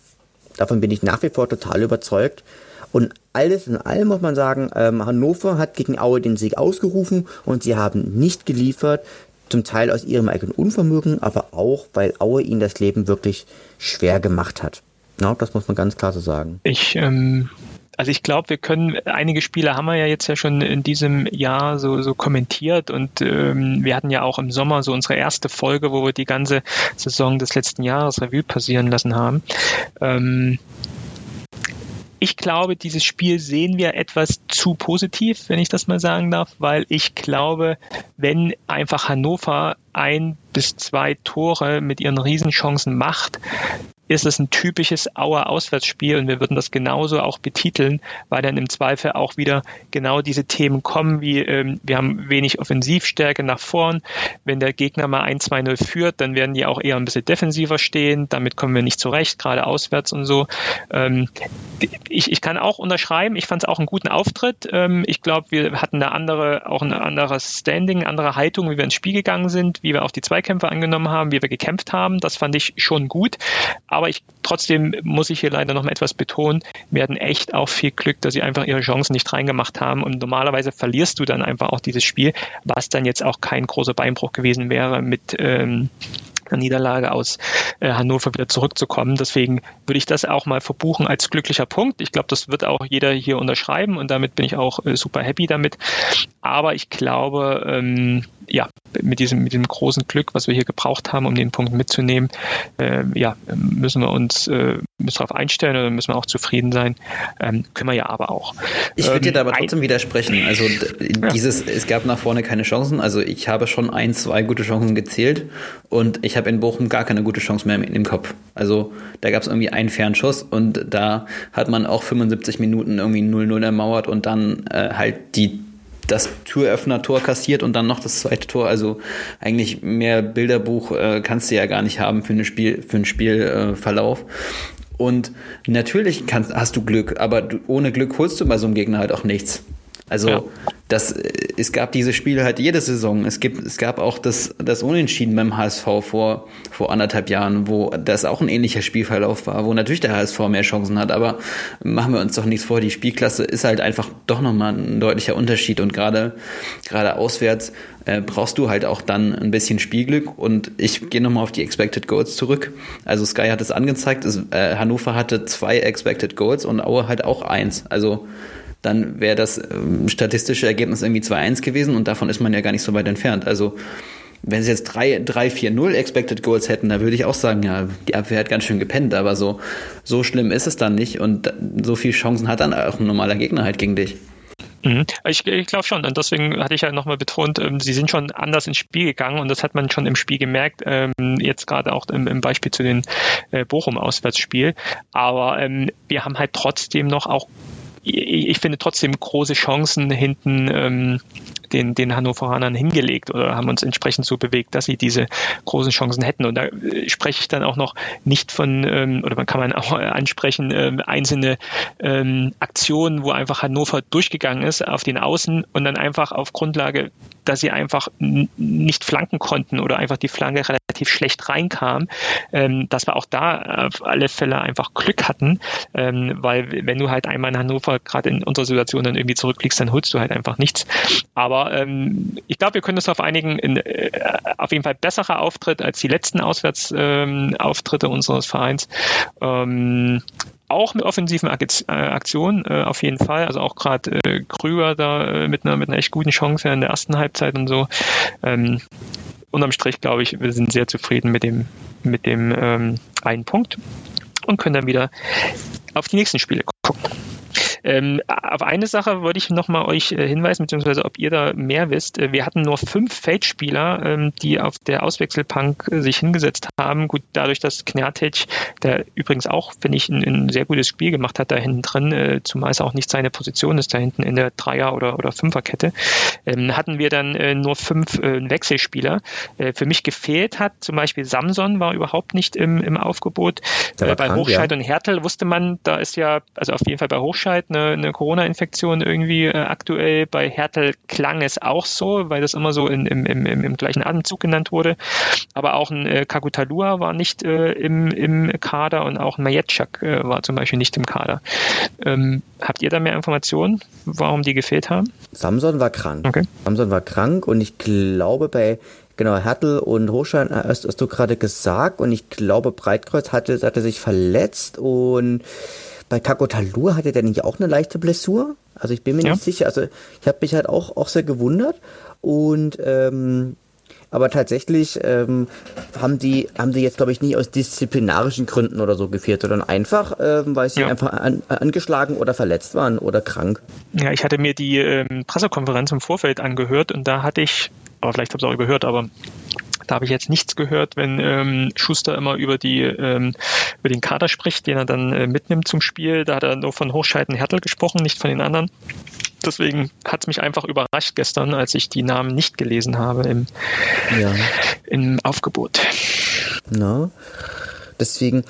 Davon bin ich nach wie vor total überzeugt. Und alles in allem muss man sagen, ähm, Hannover hat gegen Aue den Sieg ausgerufen und sie haben nicht geliefert, zum Teil aus ihrem eigenen Unvermögen, aber auch, weil Aue ihnen das Leben wirklich schwer gemacht hat. Ja, das muss man ganz klar so sagen. Ich, ähm, also ich glaube, wir können, einige Spiele haben wir ja jetzt ja schon in diesem Jahr so, so kommentiert und ähm, wir hatten ja auch im Sommer so unsere erste Folge, wo wir die ganze Saison des letzten Jahres Revue passieren lassen haben. Ähm, ich glaube, dieses Spiel sehen wir etwas zu positiv, wenn ich das mal sagen darf, weil ich glaube, wenn einfach Hannover ein bis zwei Tore mit ihren Riesenchancen macht, ist es ein typisches Auer Auswärtsspiel und wir würden das genauso auch betiteln, weil dann im Zweifel auch wieder genau diese Themen kommen, wie ähm, wir haben wenig Offensivstärke nach vorn. Wenn der Gegner mal 1-2-0 führt, dann werden die auch eher ein bisschen defensiver stehen. Damit kommen wir nicht zurecht, gerade auswärts und so. Ähm, ich, ich kann auch unterschreiben, ich fand es auch einen guten Auftritt. Ähm, ich glaube, wir hatten eine andere, auch ein anderes Standing, andere Haltung, wie wir ins Spiel gegangen sind, wie wir auch die Zweikämpfe angenommen haben, wie wir gekämpft haben. Das fand ich schon gut. Ich trotzdem muss ich hier leider noch mal etwas betonen. Wir hatten echt auch viel Glück, dass sie einfach ihre Chancen nicht reingemacht haben. Und normalerweise verlierst du dann einfach auch dieses Spiel, was dann jetzt auch kein großer Beinbruch gewesen wäre mit ähm, einer Niederlage aus äh, Hannover wieder zurückzukommen. Deswegen würde ich das auch mal verbuchen als glücklicher Punkt. Ich glaube, das wird auch jeder hier unterschreiben und damit bin ich auch äh, super happy damit. Aber ich glaube, ähm, ja, mit diesem, mit dem großen Glück, was wir hier gebraucht haben, um den Punkt mitzunehmen, äh, ja, müssen wir uns äh, müssen darauf einstellen oder müssen wir auch zufrieden sein. Ähm, können wir ja aber auch. Ich würde ähm, dir da aber trotzdem widersprechen. Also dieses, ja. es gab nach vorne keine Chancen. Also ich habe schon ein, zwei gute Chancen gezählt und ich habe in Bochum gar keine gute Chance mehr im Kopf. Also da gab es irgendwie einen Fernschuss und da hat man auch 75 Minuten irgendwie 0-0 ermauert und dann äh, halt die das Türöffner-Tor kassiert und dann noch das zweite Tor. Also eigentlich mehr Bilderbuch äh, kannst du ja gar nicht haben für, eine Spiel, für einen Spielverlauf. Äh, und natürlich kannst, hast du Glück, aber du, ohne Glück holst du bei so einem Gegner halt auch nichts. Also ja. das, es gab diese Spiele halt jede Saison. Es gibt, es gab auch das, das Unentschieden beim HSV vor, vor anderthalb Jahren, wo das auch ein ähnlicher Spielverlauf war, wo natürlich der HSV mehr Chancen hat. Aber machen wir uns doch nichts vor, die Spielklasse ist halt einfach doch nochmal ein deutlicher Unterschied. Und gerade, gerade auswärts äh, brauchst du halt auch dann ein bisschen Spielglück. Und ich gehe nochmal auf die Expected Goals zurück. Also Sky hat es angezeigt, es, äh, Hannover hatte zwei Expected Goals und Aue halt auch eins. Also dann wäre das ähm, statistische Ergebnis irgendwie 2-1 gewesen und davon ist man ja gar nicht so weit entfernt. Also wenn sie jetzt 3-4-0 Expected Goals hätten, da würde ich auch sagen, ja, die Abwehr hat ganz schön gepennt, aber so, so schlimm ist es dann nicht und so viele Chancen hat dann auch ein normaler Gegner halt gegen dich. Mhm. Ich, ich glaube schon. Und deswegen hatte ich ja nochmal betont, ähm, sie sind schon anders ins Spiel gegangen und das hat man schon im Spiel gemerkt, ähm, jetzt gerade auch im, im, Beispiel zu den äh, Bochum-Auswärtsspiel. Aber ähm, wir haben halt trotzdem noch auch ich finde trotzdem große Chancen hinten ähm, den, den Hannoveranern hingelegt oder haben uns entsprechend so bewegt, dass sie diese großen Chancen hätten. Und da äh, spreche ich dann auch noch nicht von, ähm, oder man kann man auch ansprechen, ähm, einzelne ähm, Aktionen, wo einfach Hannover durchgegangen ist auf den Außen und dann einfach auf Grundlage dass sie einfach nicht flanken konnten oder einfach die Flanke relativ schlecht reinkam, ähm, dass wir auch da auf alle Fälle einfach Glück hatten, ähm, weil wenn du halt einmal in Hannover gerade in unserer Situation dann irgendwie zurückliegst, dann holst du halt einfach nichts. Aber ähm, ich glaube, wir können uns darauf einigen, in, äh, auf jeden Fall besserer Auftritt als die letzten Auswärtsauftritte ähm, unseres Vereins. Ähm, auch mit offensiven äh, Aktionen äh, auf jeden Fall. Also auch gerade äh, Krüger da äh, mit einer mit einer echt guten Chance in der ersten Halbzeit und so. Ähm, unterm Strich glaube ich, wir sind sehr zufrieden mit dem mit dem ähm, einen Punkt und können dann wieder auf die nächsten Spiele gucken. Ähm, auf eine Sache wollte ich nochmal euch äh, hinweisen, beziehungsweise ob ihr da mehr wisst. Äh, wir hatten nur fünf Feldspieler, ähm, die auf der Auswechselbank äh, sich hingesetzt haben. Gut, dadurch, dass Knertic, der übrigens auch, finde ich, ein, ein, sehr gutes Spiel gemacht hat da hinten drin, äh, zumal es auch nicht seine Position ist, da hinten in der Dreier- oder, oder Fünferkette, ähm, hatten wir dann äh, nur fünf äh, Wechselspieler. für mich gefehlt hat zum Beispiel Samson war überhaupt nicht im, im Aufgebot. bei krank, Hochscheid ja. und Hertel wusste man, da ist ja, also auf jeden Fall bei Hochscheid eine, eine Corona-Infektion irgendwie äh, aktuell. Bei Hertel klang es auch so, weil das immer so in, im, im, im gleichen Atemzug genannt wurde. Aber auch ein äh, Kakutalua war nicht äh, im, im Kader und auch ein Majetschak äh, war zum Beispiel nicht im Kader. Ähm, habt ihr da mehr Informationen, warum die gefehlt haben? Samson war krank. Okay. Samson war krank und ich glaube bei Genau, Hertel und Hochschein hast, hast du gerade gesagt und ich glaube Breitkreuz hatte, hatte sich verletzt und bei Kakotalur hatte der nicht auch eine leichte Blessur? Also ich bin mir ja. nicht sicher. Also ich habe mich halt auch, auch sehr gewundert. Und ähm, aber tatsächlich ähm, haben die haben die jetzt glaube ich nie aus disziplinarischen Gründen oder so gefehlt, sondern einfach ähm, weil sie ja. einfach an, angeschlagen oder verletzt waren oder krank. Ja, ich hatte mir die ähm, Pressekonferenz im Vorfeld angehört und da hatte ich, aber vielleicht habe ich es auch überhört, aber Da habe ich jetzt nichts gehört, wenn ähm, Schuster immer über die ähm, über den Kader spricht, den er dann äh, mitnimmt zum Spiel. Da hat er nur von Hochscheiden Hertel gesprochen, nicht von den anderen. Deswegen hat es mich einfach überrascht gestern, als ich die Namen nicht gelesen habe im, ja. im Aufgebot. Na, Deswegen,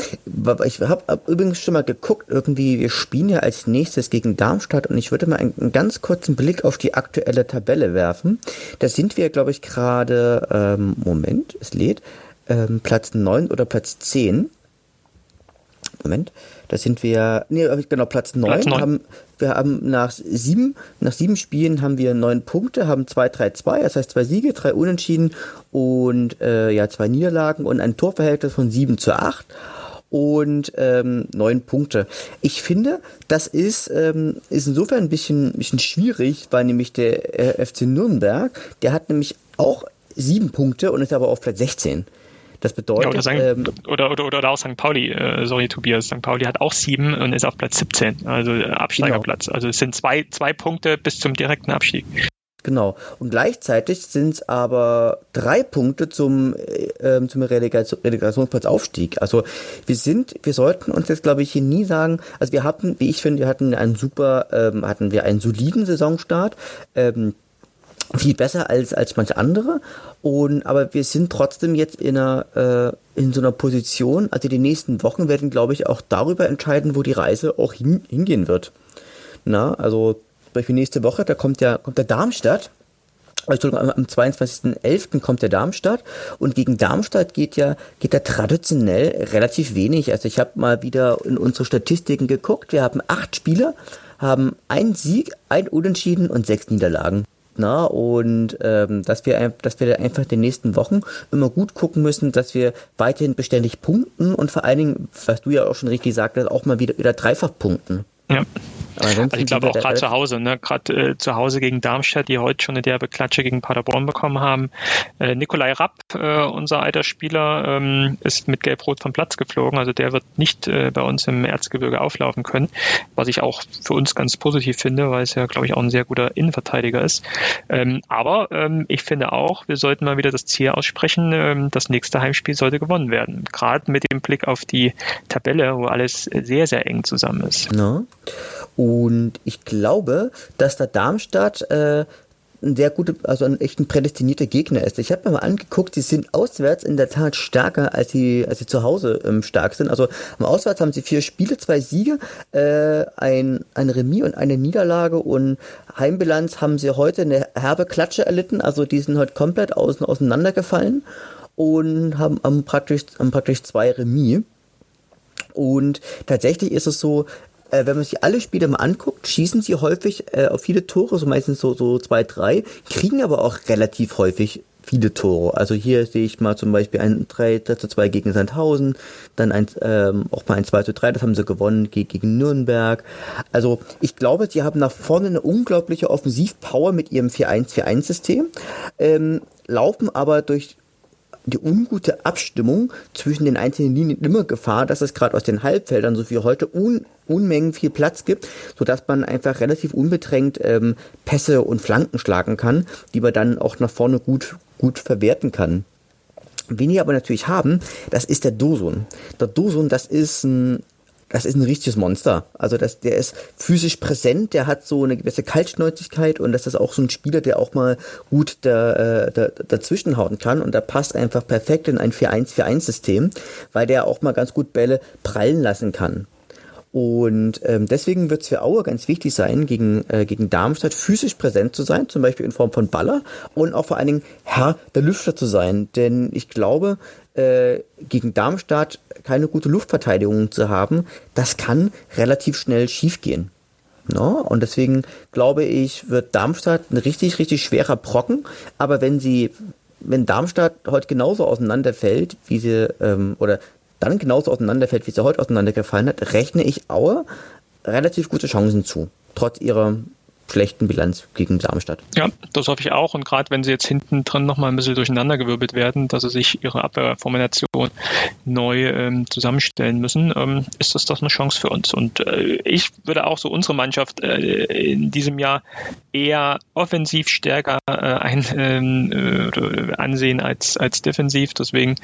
ich habe hab übrigens schon mal geguckt, irgendwie, wir spielen ja als nächstes gegen Darmstadt und ich würde mal einen, einen ganz kurzen Blick auf die aktuelle Tabelle werfen. Da sind wir, glaube ich, gerade, ähm, Moment, es lädt, ähm, Platz 9 oder Platz 10. Moment, da sind wir, nee, genau, Platz 9, Platz 9. haben, wir haben nach sieben, nach sieben Spielen haben wir neun Punkte, haben zwei, drei, zwei, das heißt zwei Siege, drei Unentschieden und äh, ja, zwei Niederlagen und ein Torverhältnis von sieben zu acht und ähm, neun Punkte. Ich finde, das ist, ähm, ist insofern ein bisschen, bisschen schwierig, weil nämlich der äh, FC Nürnberg, der hat nämlich auch sieben Punkte und ist aber auf Platz 16. Das bedeutet. Ja, oder, St. Ähm, oder, oder, oder, auch St. Pauli, äh, sorry Tobias, St. Pauli hat auch sieben und ist auf Platz 17, also äh, Absteigerplatz. Genau. Also es sind zwei, zwei Punkte bis zum direkten Abstieg. Genau. Und gleichzeitig sind es aber drei Punkte zum, äh, zum Relegation, Relegationsplatzaufstieg. Also wir sind, wir sollten uns jetzt, glaube ich, hier nie sagen, also wir hatten, wie ich finde, wir hatten einen super, ähm, hatten wir einen soliden Saisonstart. Ähm, viel besser als als manche andere und aber wir sind trotzdem jetzt in einer äh, in so einer Position also die nächsten Wochen werden glaube ich auch darüber entscheiden wo die Reise auch hin, hingehen wird na also zum Beispiel nächste Woche da kommt ja kommt der Darmstadt Entschuldigung, am 22.11. kommt der Darmstadt und gegen Darmstadt geht ja geht da traditionell relativ wenig. Also ich habe mal wieder in unsere Statistiken geguckt. Wir haben acht Spieler, haben einen Sieg, ein Unentschieden und sechs Niederlagen. Na, und ähm, dass wir dass wir einfach in den nächsten Wochen immer gut gucken müssen, dass wir weiterhin beständig punkten und vor allen Dingen, was du ja auch schon richtig sagtest, auch mal wieder wieder dreifach punkten. Ja. Also ich glaube auch gerade zu Hause, ne? gerade äh, zu Hause gegen Darmstadt, die heute schon eine derbe Klatsche gegen Paderborn bekommen haben. Äh, Nikolai Rapp, äh, unser alter Spieler, ähm, ist mit Gelb-Rot vom Platz geflogen. Also der wird nicht äh, bei uns im Erzgebirge auflaufen können, was ich auch für uns ganz positiv finde, weil es ja, glaube ich, auch ein sehr guter Innenverteidiger ist. Ähm, aber ähm, ich finde auch, wir sollten mal wieder das Ziel aussprechen, ähm, das nächste Heimspiel sollte gewonnen werden. Gerade mit dem Blick auf die Tabelle, wo alles sehr, sehr eng zusammen ist. No. Und ich glaube, dass der Darmstadt äh, ein sehr guter, also ein echt ein prädestinierter Gegner ist. Ich habe mir mal angeguckt, sie sind auswärts in der Tat stärker, als sie, als sie zu Hause ähm, stark sind. Also am Auswärts haben sie vier Spiele, zwei Siege, äh, ein, ein Remis und eine Niederlage und Heimbilanz haben sie heute eine herbe Klatsche erlitten. Also die sind heute komplett außen, auseinandergefallen und haben, haben, praktisch, haben praktisch zwei Remis. Und tatsächlich ist es so, äh, wenn man sich alle Spiele mal anguckt, schießen sie häufig äh, auf viele Tore, so meistens so, so zwei, drei, kriegen aber auch relativ häufig viele Tore. Also hier sehe ich mal zum Beispiel ein 3, 3 zu 2 gegen Sandhausen, dann ein, ähm, auch mal ein 2 zu 3, das haben sie gewonnen gegen Nürnberg. Also ich glaube, sie haben nach vorne eine unglaubliche Offensivpower mit ihrem 4-1-4-1-System, ähm, laufen aber durch die ungute Abstimmung zwischen den einzelnen Linien immer Gefahr, dass es gerade aus den Halbfeldern, so wie heute, un Unmengen viel Platz gibt, sodass man einfach relativ unbedrängt ähm, Pässe und Flanken schlagen kann, die man dann auch nach vorne gut, gut verwerten kann. Wen wir aber natürlich haben, das ist der Dosun. Der Dosun, das ist ein das ist ein richtiges Monster. Also das, der ist physisch präsent, der hat so eine gewisse Kaltschnäuzigkeit und das ist auch so ein Spieler, der auch mal gut da, äh, da, dazwischenhauen kann und der passt einfach perfekt in ein 4-1-4-1-System, weil der auch mal ganz gut Bälle prallen lassen kann. Und ähm, deswegen wird es für Aue ganz wichtig sein, gegen, äh, gegen Darmstadt physisch präsent zu sein, zum Beispiel in Form von Baller und auch vor allen Dingen Herr der Lüfter zu sein. Denn ich glaube, äh, gegen Darmstadt keine gute Luftverteidigung zu haben, das kann relativ schnell schiefgehen. No? Und deswegen glaube ich, wird Darmstadt ein richtig, richtig schwerer Brocken. Aber wenn sie, wenn Darmstadt heute genauso auseinanderfällt, wie sie, ähm, oder dann genauso auseinanderfällt, wie sie heute auseinandergefallen hat, rechne ich Aue relativ gute Chancen zu. Trotz ihrer schlechten Bilanz gegen Darmstadt. Ja, das hoffe ich auch. Und gerade wenn sie jetzt hinten drin nochmal ein bisschen durcheinandergewirbelt werden, dass sie sich ihre Abwehrformation neu ähm, zusammenstellen müssen, ähm, ist das doch eine Chance für uns. Und äh, ich würde auch so unsere Mannschaft äh, in diesem Jahr eher offensiv stärker äh, ein, ähm, äh, ansehen als, als defensiv. Deswegen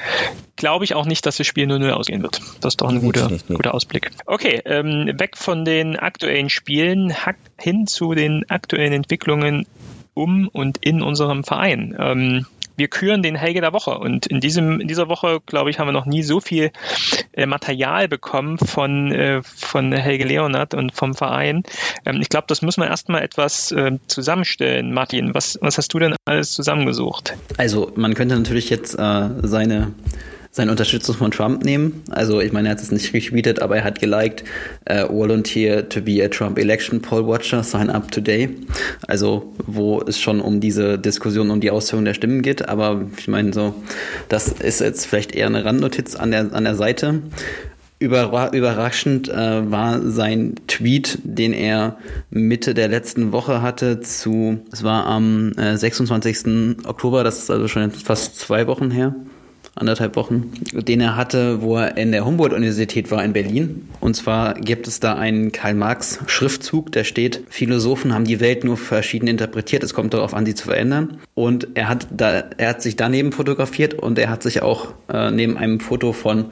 glaube ich auch nicht, dass das Spiel 0-0 ausgehen wird. Das ist doch ein guter, guter Ausblick. Okay, ähm, weg von den aktuellen Spielen hin zu den aktuellen Entwicklungen um und in unserem Verein. Ähm, wir küren den Helge der Woche und in diesem in dieser Woche glaube ich haben wir noch nie so viel äh, Material bekommen von äh, von Helge Leonard und vom Verein. Ähm, ich glaube, das müssen wir erstmal etwas äh, zusammenstellen. Martin, was was hast du denn alles zusammengesucht? Also man könnte natürlich jetzt äh, seine seine Unterstützung von Trump nehmen. Also ich meine, er hat es nicht retweetet, aber er hat geliked, uh, volunteer to be a Trump election poll watcher, sign up today. Also wo es schon um diese Diskussion um die Auszählung der Stimmen geht. Aber ich meine so, das ist jetzt vielleicht eher eine Randnotiz an der, an der Seite. überraschend äh, war sein Tweet, den er Mitte der letzten Woche hatte zu, es war am äh, 26. Oktober, das ist also schon fast zwei Wochen her, anderthalb Wochen, den er hatte, wo er in der Humboldt-Universität war in Berlin. Und zwar gibt es da einen Karl-Marx-Schriftzug, der steht, Philosophen haben die Welt nur verschieden interpretiert, es kommt darauf an, sie zu verändern. Und er hat, da, er hat sich daneben fotografiert und er hat sich auch äh, neben einem Foto von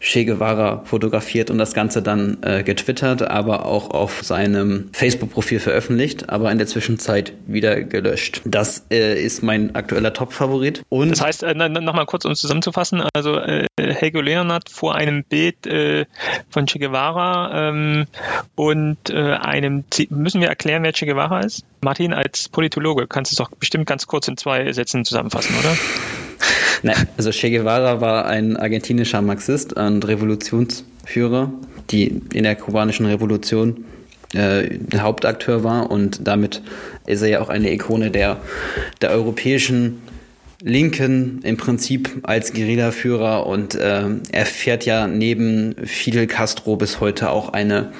Che Guevara fotografiert und das Ganze dann äh, getwittert, aber auch auf seinem Facebook-Profil veröffentlicht, aber in der Zwischenzeit wieder gelöscht. Das äh, ist mein aktueller Top-Favorit. Das heißt, äh, nochmal kurz, um zusammenzufassen, also äh, Helge Leonard vor einem Bild äh, von Che Guevara ähm, und äh, einem, müssen wir erklären, wer Che Guevara ist? Martin, als Politologe kannst du es doch bestimmt ganz kurz in zwei Sätzen zusammenfassen, oder? Nein, also Che Guevara war ein argentinischer Marxist und Revolutionsführer, die in der kubanischen Revolution äh, Hauptakteur war und damit ist er ja auch eine Ikone der, der europäischen Linken im Prinzip als Guerillaführer und äh, er fährt ja neben Fidel Castro bis heute auch eine,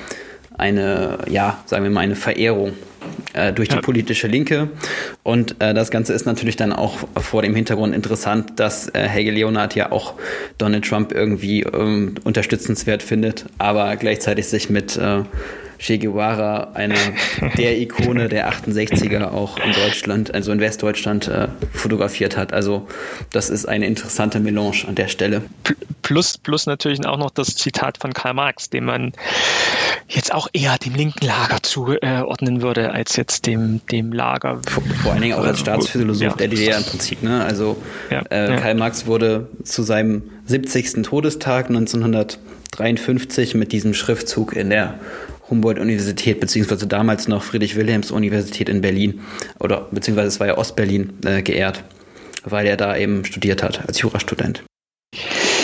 eine, ja, sagen wir mal, eine Verehrung äh, durch die ja. politische Linke. Und äh, das Ganze ist natürlich dann auch vor dem Hintergrund interessant, dass äh, Helge Leonard ja auch Donald Trump irgendwie ähm, unterstützenswert findet, aber gleichzeitig sich mit äh, Che Guevara, eine der Ikone der 68er auch in Deutschland, also in Westdeutschland äh, fotografiert hat. Also das ist eine interessante Melange an der Stelle. Plus, plus natürlich auch noch das Zitat von Karl Marx, dem man jetzt auch eher dem linken Lager zuordnen würde, als jetzt dem, dem Lager. Vor, vor allen Dingen auch als Staatsphilosoph ja. der DDR im Prinzip. Ne? Also ja, äh, ja. Karl Marx wurde zu seinem 70. Todestag 1953 mit diesem Schriftzug in der Humboldt-Universität, beziehungsweise damals noch Friedrich-Wilhelms-Universität in Berlin, oder beziehungsweise es war ja Ostberlin, äh, geehrt, weil er da eben studiert hat, als Jurastudent.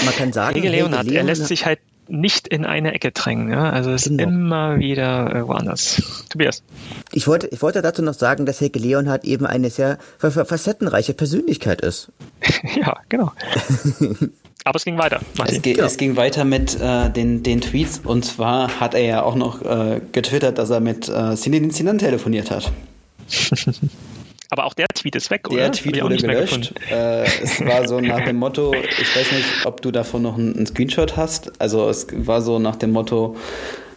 Man kann sagen, Helge Leonhard, er lässt sich halt nicht in eine Ecke drängen. Ja? Also es genau. ist immer wieder äh, woanders. Tobias. Ich wollte, ich wollte dazu noch sagen, dass Helge Leonhard eben eine sehr facettenreiche Persönlichkeit ist. ja, genau. Aber es ging weiter. Es, ge ja. es, ging weiter mit äh, den, den Tweets und zwar hat er ja auch noch äh, getwittert, dass er mit äh, Zidane telefoniert hat. Aber auch der Tweet ist weg, der oder? Der Tweet wurde gelöscht. Äh, es war so nach dem Motto, ich weiß nicht, ob du davon noch einen, einen Screenshot hast. Also es war so nach dem Motto,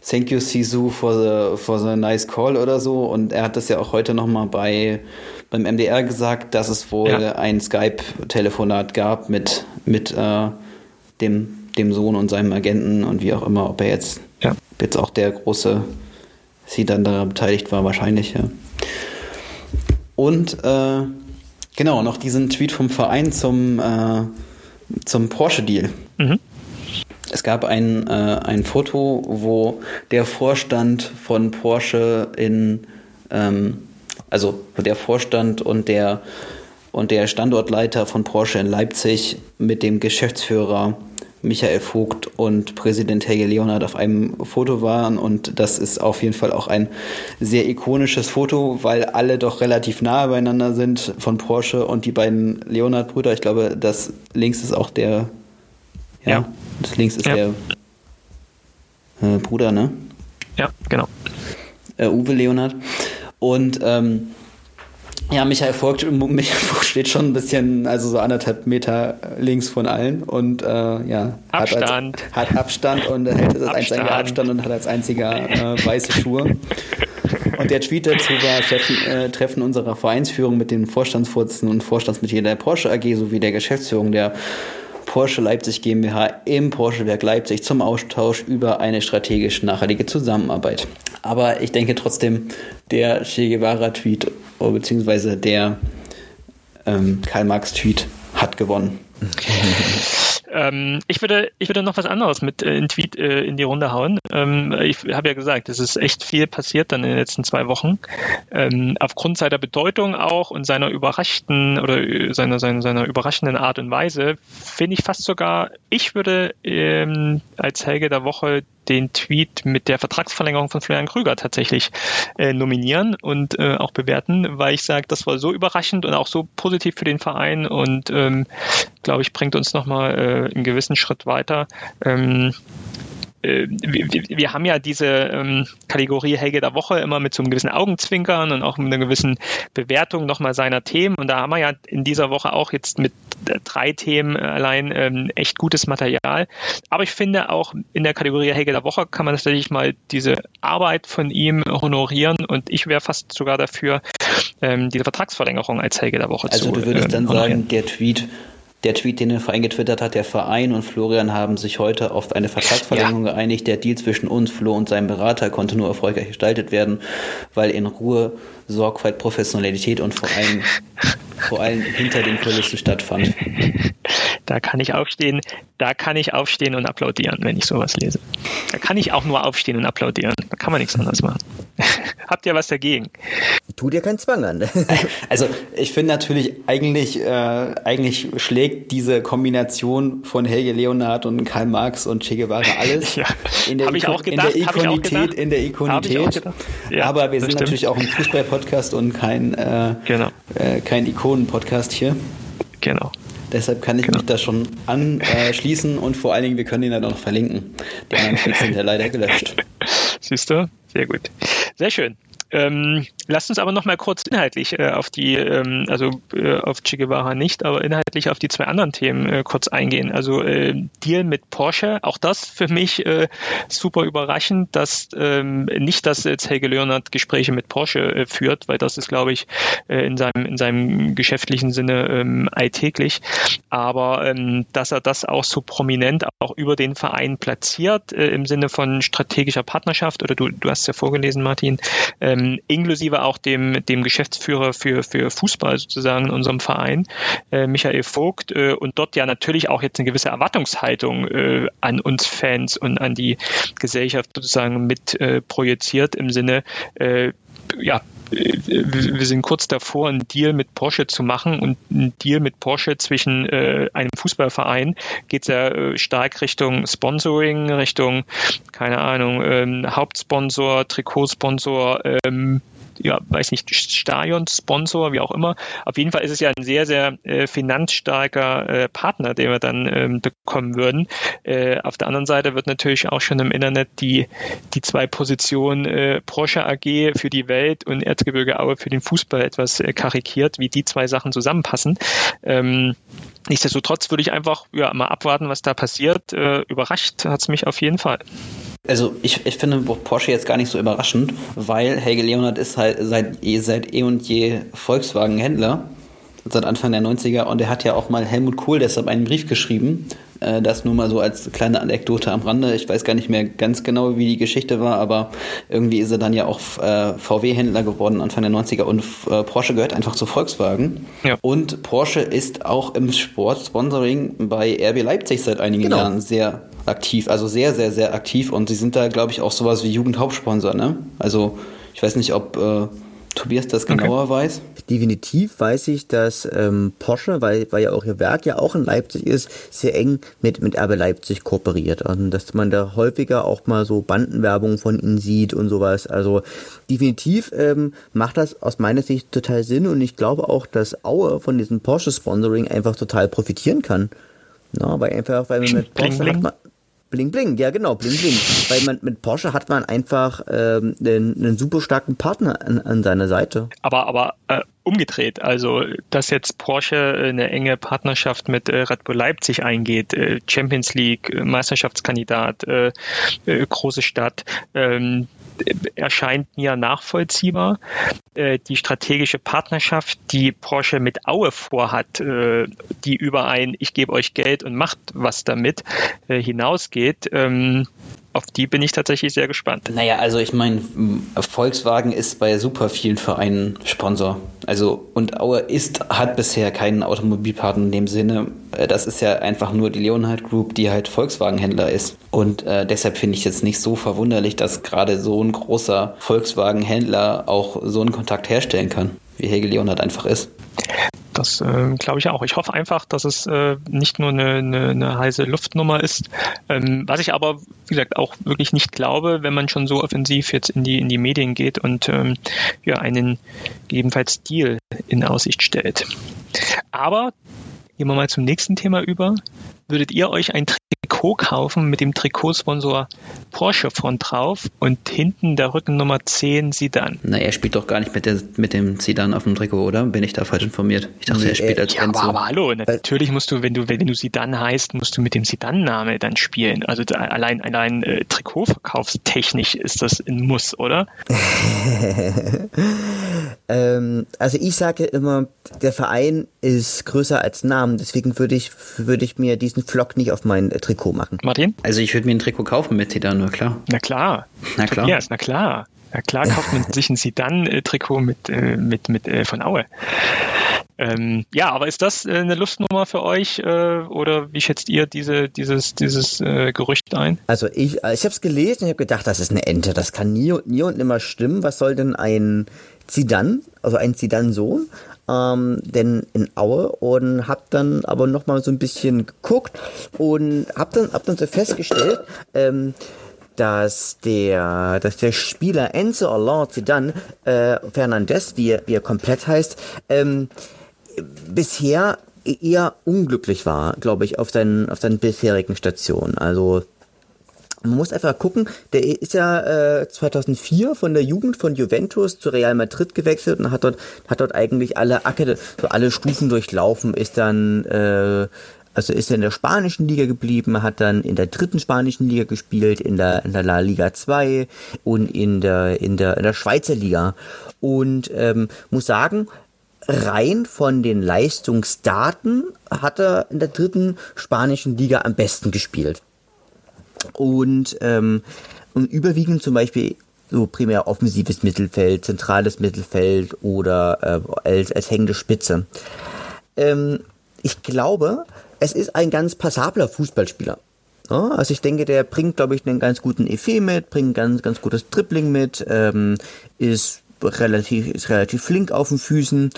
Thank you, Sisu, for the, for the nice call oder so. Und er hat das ja auch heute nochmal bei beim MDR gesagt, dass es wohl ja. ein Skype-Telefonat gab mit, mit äh, dem, dem Sohn und seinem Agenten und wie auch immer, ob er jetzt, ja. jetzt auch der große sie dann daran beteiligt war, wahrscheinlich, ja. Und äh, genau, noch diesen Tweet vom Verein zum, äh, zum Porsche-Deal. Mhm. Es gab ein, äh, ein Foto, wo der Vorstand von Porsche in ähm, also der Vorstand und der, und der Standortleiter von Porsche in Leipzig mit dem Geschäftsführer Michael Vogt und Präsident Helge Leonard auf einem Foto waren. Und das ist auf jeden Fall auch ein sehr ikonisches Foto, weil alle doch relativ nahe beieinander sind von Porsche und die beiden Leonard-Brüder. Ich glaube, das links ist auch der, ja, ja. das links ist ja. der äh, Bruder, ne? Ja, genau. Äh, Uwe Leonard. Und ähm, ja, Michael Vogt, Michael Vogt steht schon ein bisschen, also so anderthalb Meter links von allen und äh, ja, Abstand. Hat, als, hat Abstand und hält als einziger Abstand und hat als einziger äh, weiße Schuhe. Und der Tweet dazu war Treffen, äh, Treffen unserer Vereinsführung mit den Vorstandsvorsitzenden und Vorstandsmitgliedern der Porsche AG sowie der Geschäftsführung der Porsche Leipzig GmbH im Porsche-Werk Leipzig zum Austausch über eine strategisch nachhaltige Zusammenarbeit. Aber ich denke trotzdem, der Che Guevara-Tweet oh, beziehungsweise der ähm, Karl-Marx-Tweet hat gewonnen. Ähm, ich, würde, ich würde noch was anderes mit äh, in Tweet äh, in die Runde hauen. Ähm, ich habe ja gesagt, es ist echt viel passiert dann in den letzten zwei Wochen. Ähm, aufgrund seiner Bedeutung auch und seiner überraschten oder äh, seiner, seiner, seiner überraschenden Art und Weise finde ich fast sogar, ich würde ähm, als Helge der Woche den Tweet mit der Vertragsverlängerung von Florian Krüger tatsächlich äh, nominieren und äh, auch bewerten, weil ich sage, das war so überraschend und auch so positiv für den Verein und ähm, glaube ich, bringt uns nochmal äh, einen gewissen Schritt weiter. Ähm, äh, wir, wir, haben ja diese ähm, Kategorie Helge der Woche immer mit so einem gewissen Augenzwinkern und auch mit einer gewissen Bewertung nochmal seiner Themen. Und da haben wir ja in dieser Woche auch jetzt mit drei Themen allein ähm, echt gutes Material. Aber ich finde auch in der Kategorie Helge der Woche kann man tatsächlich mal diese Arbeit von ihm honorieren und ich wäre fast sogar dafür, ähm, diese Vertragsverlängerung als Helge der Woche also zu Also du würdest ähm, dann sagen, der Tweet der Tweet, den der Verein getwittert hat, der Verein und Florian haben sich heute auf eine Vertragsverlängerung ja. geeinigt. Der Deal zwischen uns, Flo und seinem Berater konnte nur erfolgreich gestaltet werden, weil in Ruhe, Sorgfalt, Professionalität und vor allem, vor allem hinter den Kulissen stattfand. Da kann ich aufstehen, da kann ich aufstehen und applaudieren, wenn ich sowas lese. Da kann ich auch nur aufstehen und applaudieren. Da kann man nichts anderes machen. Habt ihr was dagegen? Tut dir keinen Zwang an. also ich finde natürlich, eigentlich, äh, eigentlich schlägt diese Kombination von Helge Leonard und Karl Marx und Che Guevara alles. ja, in, der ich auch gedacht, in der Ikonität, in der Ikonität. Ja, Aber wir sind stimmt. natürlich auch ein Fußball-Podcast und kein, äh, genau. äh, kein Ikonen-Podcast hier. Genau. Deshalb kann ich genau. mich da schon anschließen und vor allen Dingen, wir können ihn dann auch noch verlinken. Die anderen Tweets sind ja leider gelöscht. Siehst du? Sehr gut. Sehr schön. Ähm, lasst uns aber noch mal kurz inhaltlich äh, auf die, ähm, also äh, auf Che Guevara nicht, aber inhaltlich auf die zwei anderen Themen äh, kurz eingehen. Also äh, Deal mit Porsche, auch das für mich äh, super überraschend, dass ähm, nicht, dass jetzt Helge Leonard Gespräche mit Porsche äh, führt, weil das ist, glaube ich, äh, in seinem in seinem geschäftlichen Sinne ähm, alltäglich, aber ähm, dass er das auch so prominent auch über den Verein platziert äh, im Sinne von strategischer Partnerschaft oder du du hast ja vorgelesen, Martin. Ähm, inklusive auch dem, dem Geschäftsführer für, für Fußball sozusagen in unserem Verein, äh, Michael Vogt, äh, und dort ja natürlich auch jetzt eine gewisse Erwartungshaltung äh, an uns Fans und an die Gesellschaft sozusagen mit äh, projiziert im Sinne, äh, ja, wir sind kurz davor, einen Deal mit Porsche zu machen und ein Deal mit Porsche zwischen äh, einem Fußballverein. Geht ja äh, stark Richtung Sponsoring, Richtung, keine Ahnung, ähm, Hauptsponsor, Trikotsponsor, ähm, ja, weiß nicht, Stadion-Sponsor, wie auch immer. Auf jeden Fall ist es ja ein sehr, sehr äh, finanzstarker äh, Partner, den wir dann ähm, bekommen würden. Äh, auf der anderen Seite wird natürlich auch schon im Internet die, die zwei Positionen äh, Porsche AG für die Welt und Erzgebirge Aue für den Fußball etwas äh, karikiert, wie die zwei Sachen zusammenpassen. Ähm, Nichtsdestotrotz würde ich einfach ja, mal abwarten, was da passiert. Äh, überrascht hat es mich auf jeden Fall. Also ich, ich finde Porsche jetzt gar nicht so überraschend, weil Helge Leonard ist halt seit, seit eh und je Volkswagen-Händler, seit Anfang der 90er und er hat ja auch mal Helmut Kohl deshalb einen Brief geschrieben, äh, das nur mal so als kleine Anekdote am Rande. Ich weiß gar nicht mehr ganz genau, wie die Geschichte war, aber irgendwie ist er dann ja auch äh, VW-Händler geworden Anfang der 90er und äh, Porsche gehört einfach zu Volkswagen. Ja. Und Porsche ist auch im Sportsponsoring bei RB Leipzig seit einigen genau. Jahren sehr aktiv, also sehr, sehr, sehr aktiv und sie sind da, glaube ich, auch sowas wie Jugendhauptsponsor, ne? Also ich weiß nicht, ob äh, Tobias das genauer okay. weiß. Definitiv weiß ich, dass ähm, Porsche, weil, weil ja auch ihr Werk ja auch in Leipzig ist, sehr eng mit, mit Erbe Leipzig kooperiert. Und dass man da häufiger auch mal so Bandenwerbung von ihnen sieht und sowas. Also definitiv ähm, macht das aus meiner Sicht total Sinn und ich glaube auch, dass Aue von diesem Porsche-Sponsoring einfach total profitieren kann. Na, weil einfach, weil man mit Porsche hat man, Bling Bling, ja genau, Bling Bling. Weil man mit Porsche hat man einfach ähm, einen, einen super starken Partner an, an seiner Seite. Aber aber äh, umgedreht, also dass jetzt Porsche eine enge Partnerschaft mit äh, Red Bull Leipzig eingeht, äh, Champions League, äh, Meisterschaftskandidat, äh, äh, große Stadt, ähm, erscheint mir nachvollziehbar. Äh, die strategische Partnerschaft, die Porsche mit Aue vorhat, äh, die über ein Ich gebe euch Geld und macht was damit äh, hinausgeht, ähm, auf die bin ich tatsächlich sehr gespannt. Naja, also ich meine, Volkswagen ist bei super vielen Vereinen Sponsor. Also und Aue ist, hat bisher keinen Automobilpartner in dem Sinne. Das ist ja einfach nur die Leonhard Group, die halt Volkswagen-Händler ist. Und äh, deshalb finde ich jetzt nicht so verwunderlich, dass gerade so ein großer Volkswagen-Händler auch so einen Kontakt herstellen kann, wie Helge Leonhard einfach ist. Das äh, glaube ich auch. Ich hoffe einfach, dass es äh, nicht nur eine, eine, eine heiße Luftnummer ist. Ähm, was ich aber, wie gesagt, auch wirklich nicht glaube, wenn man schon so offensiv jetzt in die, in die Medien geht und ähm, ja, einen gegebenenfalls Deal in Aussicht stellt. Aber gehen wir mal zum nächsten Thema über. Würdet ihr euch ein Trikot kaufen mit dem Trikotsponsor Porsche von drauf und hinten der Rückennummer 10 Sidan? Na, er spielt doch gar nicht mit, der, mit dem Sidan auf dem Trikot, oder? Bin ich da falsch informiert? Ich dachte, nee, er spielt als ja, Enzo. Aber, aber hallo, natürlich musst du, wenn du, wenn du Sidan heißt, musst du mit dem Sidan-Name dann spielen. Also da, allein, allein äh, Trikotverkaufstechnisch ist das ein Muss, oder? ähm, also ich sage immer, der Verein ist größer als Namen, deswegen würde ich, würde ich mir diesen Flock nicht auf mein äh, Trikot machen. Martin? Also ich würde mir ein Trikot kaufen mit Sidan, nur klar. Na klar. Na klar. Ja, na klar. Na klar kauft man sich ein Sidan-Trikot mit, äh, mit, mit äh, von Aue. Ähm, ja, aber ist das äh, eine Lustnummer für euch äh, oder wie schätzt ihr diese, dieses, dieses äh, Gerücht ein? Also ich, ich habe es gelesen und habe gedacht, das ist eine Ente, das kann nie, nie und nimmer stimmen. Was soll denn ein Zidane, also ein Zidane-Sohn, ähm, denn in Aue und hab dann aber noch mal so ein bisschen geguckt und hab dann, hab dann so festgestellt, ähm, dass der, dass der Spieler Enzo Alain Zidane, äh, Fernandez, wie er, wie er komplett heißt, ähm, bisher eher unglücklich war, glaube ich, auf seinen, auf seinen bisherigen Stationen. Also man muss einfach gucken, der ist ja äh, 2004 von der Jugend von Juventus zu Real Madrid gewechselt und hat dort hat dort eigentlich alle Acke, so alle Stufen durchlaufen, ist dann äh, also ist er in der spanischen Liga geblieben, hat dann in der dritten spanischen Liga gespielt, in der in der La Liga 2 und in der in der in der Schweizer Liga und ähm, muss sagen, rein von den Leistungsdaten hat er in der dritten spanischen Liga am besten gespielt. Und, ähm, und überwiegend zum Beispiel so primär offensives Mittelfeld, zentrales Mittelfeld oder äh, als, als hängende Spitze. Ähm, ich glaube, es ist ein ganz passabler Fußballspieler. Ja, also ich denke, der bringt, glaube ich, einen ganz guten Effet mit, bringt ganz, ganz gutes Dribbling mit, ähm, ist relativ, ist relativ flink auf den Füßen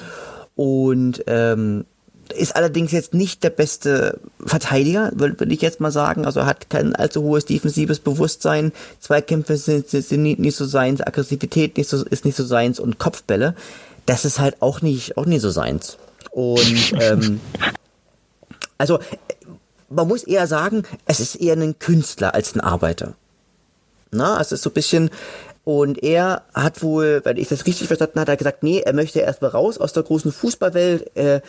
und ähm, ist allerdings jetzt nicht der beste Verteidiger, würde ich jetzt mal sagen. Also hat kein allzu hohes defensives Bewusstsein. Zweikämpfe sind, sind nicht, nicht so seins, Aggressivität nicht so, ist nicht so seins und Kopfbälle. Das ist halt auch nicht, auch nicht so seins. Und ähm, also man muss eher sagen, es ist eher ein Künstler als ein Arbeiter. Na, es ist so ein bisschen, und er hat wohl, wenn ich das richtig verstanden habe, hat gesagt, nee, er möchte erstmal raus aus der großen Fußballwelt, äh,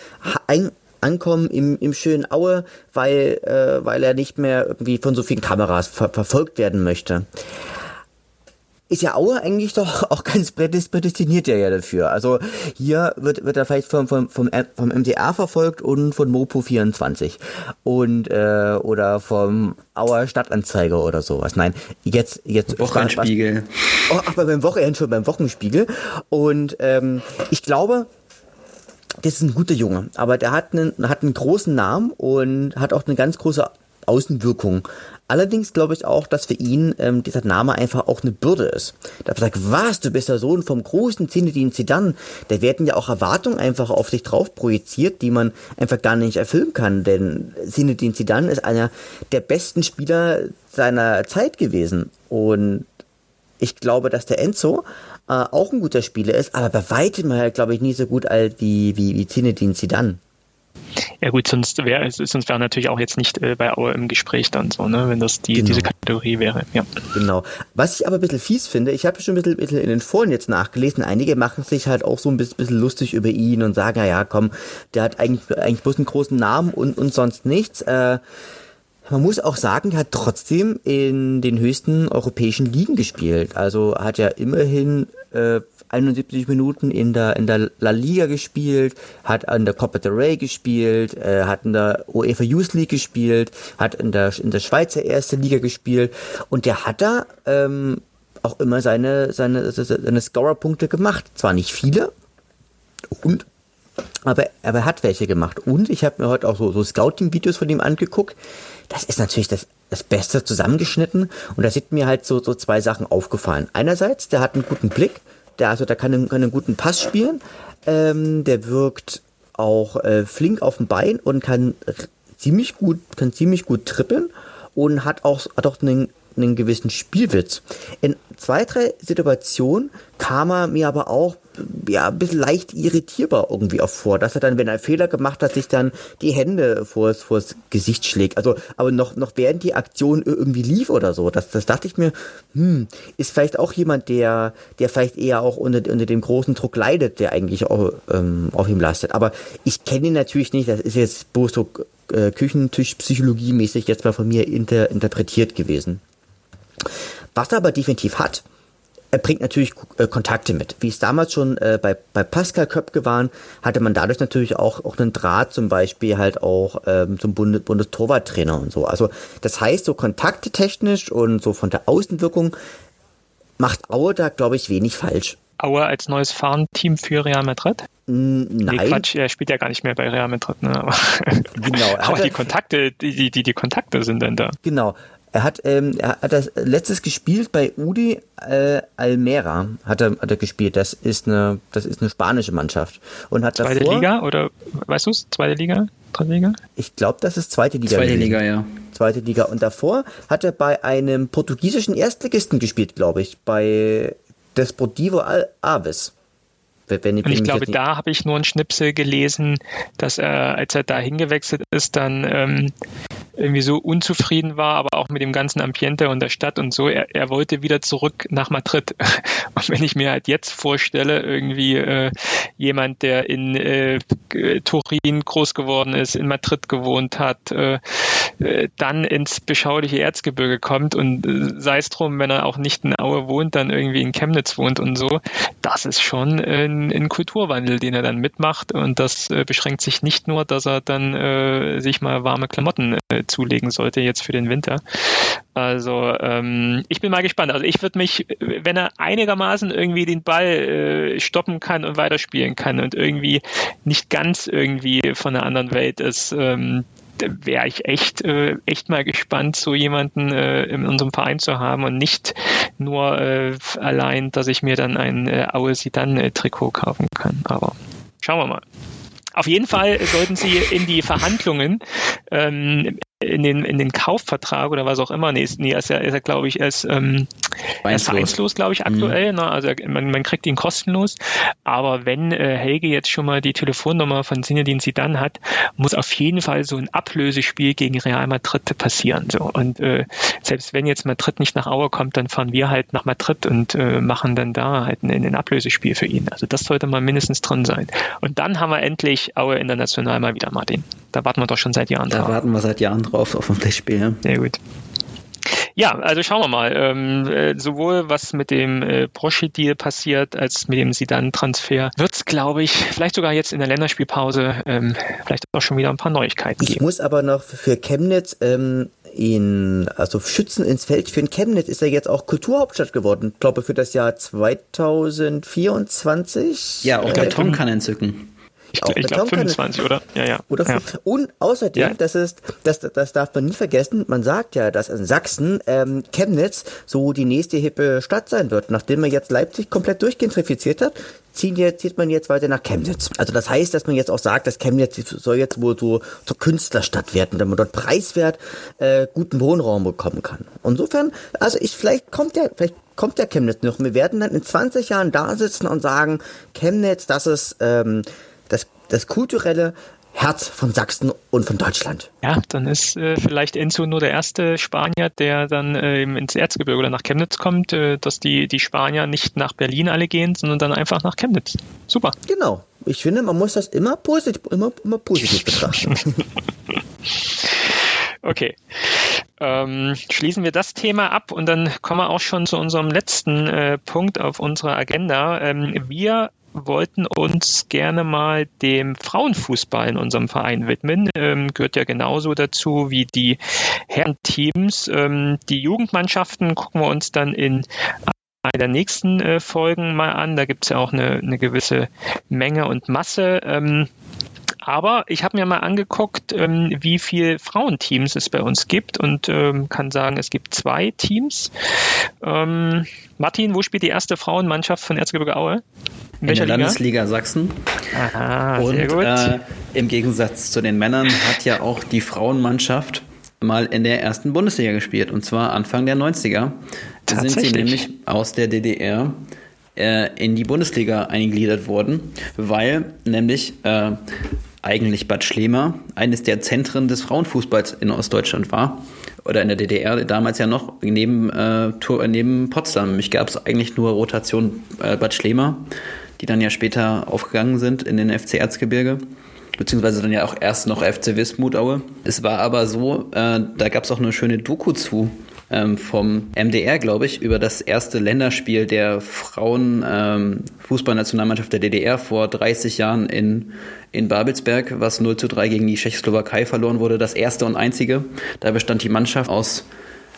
ein, ankommen im, im schönen Aue, weil, äh, weil er nicht mehr irgendwie von so vielen Kameras ver verfolgt werden möchte ist ja Aue eigentlich doch auch ganz prädestiniert ja, ja dafür. Also hier wird, wird er vielleicht vom, vom, vom, vom MDR verfolgt und von Mopo24 und äh, oder vom Auer Stadtanzeiger oder sowas. Nein, jetzt jetzt Wochenspiegel. Oh, aber beim Wochenende schon beim Wochenspiegel und ähm, ich glaube, das ist ein guter Junge, aber der hat einen, hat einen großen Namen und hat auch eine ganz große Außenwirkung. Allerdings glaube ich auch, dass für ihn ähm, dieser Name einfach auch eine Bürde ist. Da sagt, was, du bist der Sohn vom großen Zinedine Zidane. Da werden ja auch Erwartungen einfach auf sich drauf projiziert, die man einfach gar nicht erfüllen kann. Denn Zinedine Zidane ist einer der besten Spieler seiner Zeit gewesen. Und ich glaube, dass der Enzo äh, auch ein guter Spieler ist, aber bei weitem halt, glaube ich, nie so gut alt wie, wie, wie Zinedine Zidane. Ja gut, sonst wäre sonst wäre natürlich auch jetzt nicht äh, bei Aue im Gespräch dann so, ne, wenn das die, genau. diese Kategorie wäre. Ja. Genau. Was ich aber ein bisschen fies finde, ich habe schon ein bisschen, bisschen, in den Foren jetzt nachgelesen, einige machen sich halt auch so ein bisschen, bisschen lustig über ihn und sagen, ja, ja, komm, der hat eigentlich, eigentlich bloß einen großen Namen und, und sonst nichts. Äh, man muss auch sagen, er hat trotzdem in den höchsten europäischen Ligen gespielt. Also hat ja immerhin äh, 71 Minuten in der in der La Liga gespielt, hat an der Copa del Rey gespielt, äh, hat in der UEFA Youth League gespielt, hat in der in der Schweizer erste Liga gespielt und der hat da ähm, auch immer seine seine seine Scorer-Punkte gemacht. Zwar nicht viele und aber, aber er hat welche gemacht. Und ich habe mir heute auch so, so Scouting-Videos von ihm angeguckt. Das ist natürlich das, das Beste zusammengeschnitten. Und da sind mir halt so, so zwei Sachen aufgefallen. Einerseits, der hat einen guten Blick. Der, also, der kann einen, kann einen guten Pass spielen. Ähm, der wirkt auch äh, flink auf dem Bein und kann ziemlich gut, kann ziemlich gut trippeln und hat auch, hat auch einen, einen gewissen Spielwitz. In zwei, drei Situationen kam er mir aber auch ja, ein bisschen leicht irritierbar irgendwie auch vor, dass er dann, wenn er einen Fehler gemacht hat, sich dann die Hände vors, vors Gesicht schlägt. Also, aber noch, noch während die Aktion irgendwie lief oder so, das, das dachte ich mir, hm, ist vielleicht auch jemand, der, der vielleicht eher auch unter, unter dem großen Druck leidet, der eigentlich auch ähm, auf ihm lastet. Aber ich kenne ihn natürlich nicht, das ist jetzt bloß so äh, Küchentischpsychologie-mäßig jetzt mal von mir inter, interpretiert gewesen. Was er aber definitiv hat, er bringt natürlich äh, Kontakte mit. Wie es damals schon äh, bei, bei Pascal Köpke waren, hatte man dadurch natürlich auch, auch einen Draht zum Beispiel halt auch ähm, zum Bundes Bundestorwarttrainer und so. Also das heißt, so Kontakte technisch und so von der Außenwirkung macht Aue da, glaube ich, wenig falsch. Aue als neues Fahrenteam für Real Madrid? Nein. Nee, Quatsch, er spielt ja gar nicht mehr bei Real Madrid. Ne? Aber, genau. aber die Kontakte, die, die, die Kontakte sind dann da. Genau. Er hat, ähm, er hat das letztes gespielt bei Udi äh, Almera hat er, hat er gespielt. Das ist eine, das ist eine spanische Mannschaft und hat zweite davor, Liga oder weißt du es? Zweite Liga, dritte Liga? Ich glaube, das ist zweite Liga. Zweite gewesen. Liga, ja. Zweite Liga und davor hat er bei einem portugiesischen Erstligisten gespielt, glaube ich, bei Desportivo Aves. Wenn ich, und ich glaube, da habe ich nur einen Schnipsel gelesen, dass er, als er da hingewechselt ist, dann ähm, irgendwie so unzufrieden war, aber auch mit dem ganzen Ambiente und der Stadt und so. Er, er wollte wieder zurück nach Madrid. Und wenn ich mir halt jetzt vorstelle, irgendwie äh, jemand, der in äh, Turin groß geworden ist, in Madrid gewohnt hat, äh, äh dann ins beschauliche Erzgebirge kommt und äh, sei es drum, wenn er auch nicht in Aue wohnt, dann irgendwie in Chemnitz wohnt und so, das ist schon ein, ein Kulturwandel, den er dann mitmacht und das äh, beschränkt sich nicht nur, dass er dann äh, sich mal warme Klamotten äh, zulegen sollte jetzt für den Winter. Also ähm, ich bin mal gespannt. Also ich würde mich, wenn er einigermaßen irgendwie den Ball äh, stoppen kann und weiterspielen kann und irgendwie nicht ganz irgendwie von einer anderen Welt ist, ähm, wäre ich echt, äh, echt mal gespannt, so jemanden äh, in unserem Verein zu haben und nicht nur äh, allein, dass ich mir dann ein äh, Aue Sidan-Trikot kaufen kann. Aber schauen wir mal. Auf jeden Fall sollten Sie in die Verhandlungen ähm, in den, in den Kaufvertrag oder was auch immer. Nee, ist, nee ist er, ist er glaube ich, er ist, ähm, er ist vereinslos, glaube ich, aktuell. Mhm. Ne? Also man, man kriegt ihn kostenlos. Aber wenn äh, Helge jetzt schon mal die Telefonnummer von Sinedin Sidan hat, muss auf jeden Fall so ein Ablösespiel gegen Real Madrid passieren. So. Und äh, selbst wenn jetzt Madrid nicht nach Auer kommt, dann fahren wir halt nach Madrid und äh, machen dann da halt ein, ein Ablösespiel für ihn. Also das sollte mal mindestens drin sein. Und dann haben wir endlich Aue international mal wieder, Martin. Da warten wir doch schon seit Jahren da drauf. Da warten wir seit Jahren drauf auf dem Flashspiel. Ja. Sehr gut. Ja, also schauen wir mal. Ähm, äh, sowohl was mit dem äh, Broschi-Deal passiert, als mit dem Sidan-Transfer, wird es, glaube ich, vielleicht sogar jetzt in der Länderspielpause ähm, vielleicht auch schon wieder ein paar Neuigkeiten geben. Ich muss aber noch für Chemnitz ähm, in, also Schützen ins Feld führen. Chemnitz ist ja jetzt auch Kulturhauptstadt geworden, ich glaube für das Jahr 2024. Ja, auch der äh, Tom kann entzücken. Ich, ich glaube 25, oder? Ja, ja. Oder ja. Und außerdem, ja. das ist, das, das darf man nie vergessen, man sagt ja, dass in Sachsen ähm, Chemnitz so die nächste hippe Stadt sein wird. Nachdem man jetzt Leipzig komplett durchgentrifiziert hat, ziehen jetzt, zieht man jetzt weiter nach Chemnitz. Also das heißt, dass man jetzt auch sagt, dass Chemnitz soll jetzt wohl so zur Künstlerstadt werden, damit man dort preiswert äh, guten Wohnraum bekommen kann. Insofern, also ich, vielleicht kommt der, vielleicht kommt der Chemnitz noch. Wir werden dann in 20 Jahren da sitzen und sagen, Chemnitz, das ist ähm, das, kulturelle Herz von Sachsen und von Deutschland. Ja, dann ist äh, vielleicht Enzo nur der erste Spanier, der dann äh, ins Erzgebirge oder nach Chemnitz kommt, äh, dass die, die Spanier nicht nach Berlin alle gehen, sondern dann einfach nach Chemnitz. Super. Genau. Ich finde, man muss das immer positiv, immer, immer positiv betrachten. okay. Ähm, schließen wir das Thema ab und dann kommen wir auch schon zu unserem letzten äh, Punkt auf unserer Agenda. Ähm, wir wollten uns gerne mal dem Frauenfußball in unserem Verein widmen. Ähm, gehört ja genauso dazu wie die Herrenteams. Ähm, die Jugendmannschaften gucken wir uns dann in einer der nächsten äh, Folgen mal an. Da gibt es ja auch eine, eine gewisse Menge und Masse. Ähm, aber ich habe mir mal angeguckt, ähm, wie viele Frauenteams es bei uns gibt und ähm, kann sagen, es gibt zwei Teams. Ähm, Martin, wo spielt die erste Frauenmannschaft von Erzgebirge Aue? In, in der Liga? Landesliga Sachsen. Aha, und sehr gut. Äh, im Gegensatz zu den Männern hat ja auch die Frauenmannschaft mal in der ersten Bundesliga gespielt und zwar Anfang der 90er. Da sind sie nämlich aus der DDR äh, in die Bundesliga eingegliedert worden, weil nämlich äh, eigentlich Bad Schlema eines der Zentren des Frauenfußballs in Ostdeutschland war. Oder in der DDR damals ja noch neben, äh, neben Potsdam. Mich gab es eigentlich nur Rotation äh, Bad Schlema, die dann ja später aufgegangen sind in den FC Erzgebirge. Beziehungsweise dann ja auch erst noch FC Wismut-Aue. Es war aber so, äh, da gab es auch eine schöne Doku zu ähm, vom MDR, glaube ich, über das erste Länderspiel der Frauen-Fußballnationalmannschaft ähm, der DDR vor 30 Jahren in, in Babelsberg, was 0 zu 3 gegen die Tschechoslowakei verloren wurde. Das erste und einzige. Da bestand die Mannschaft aus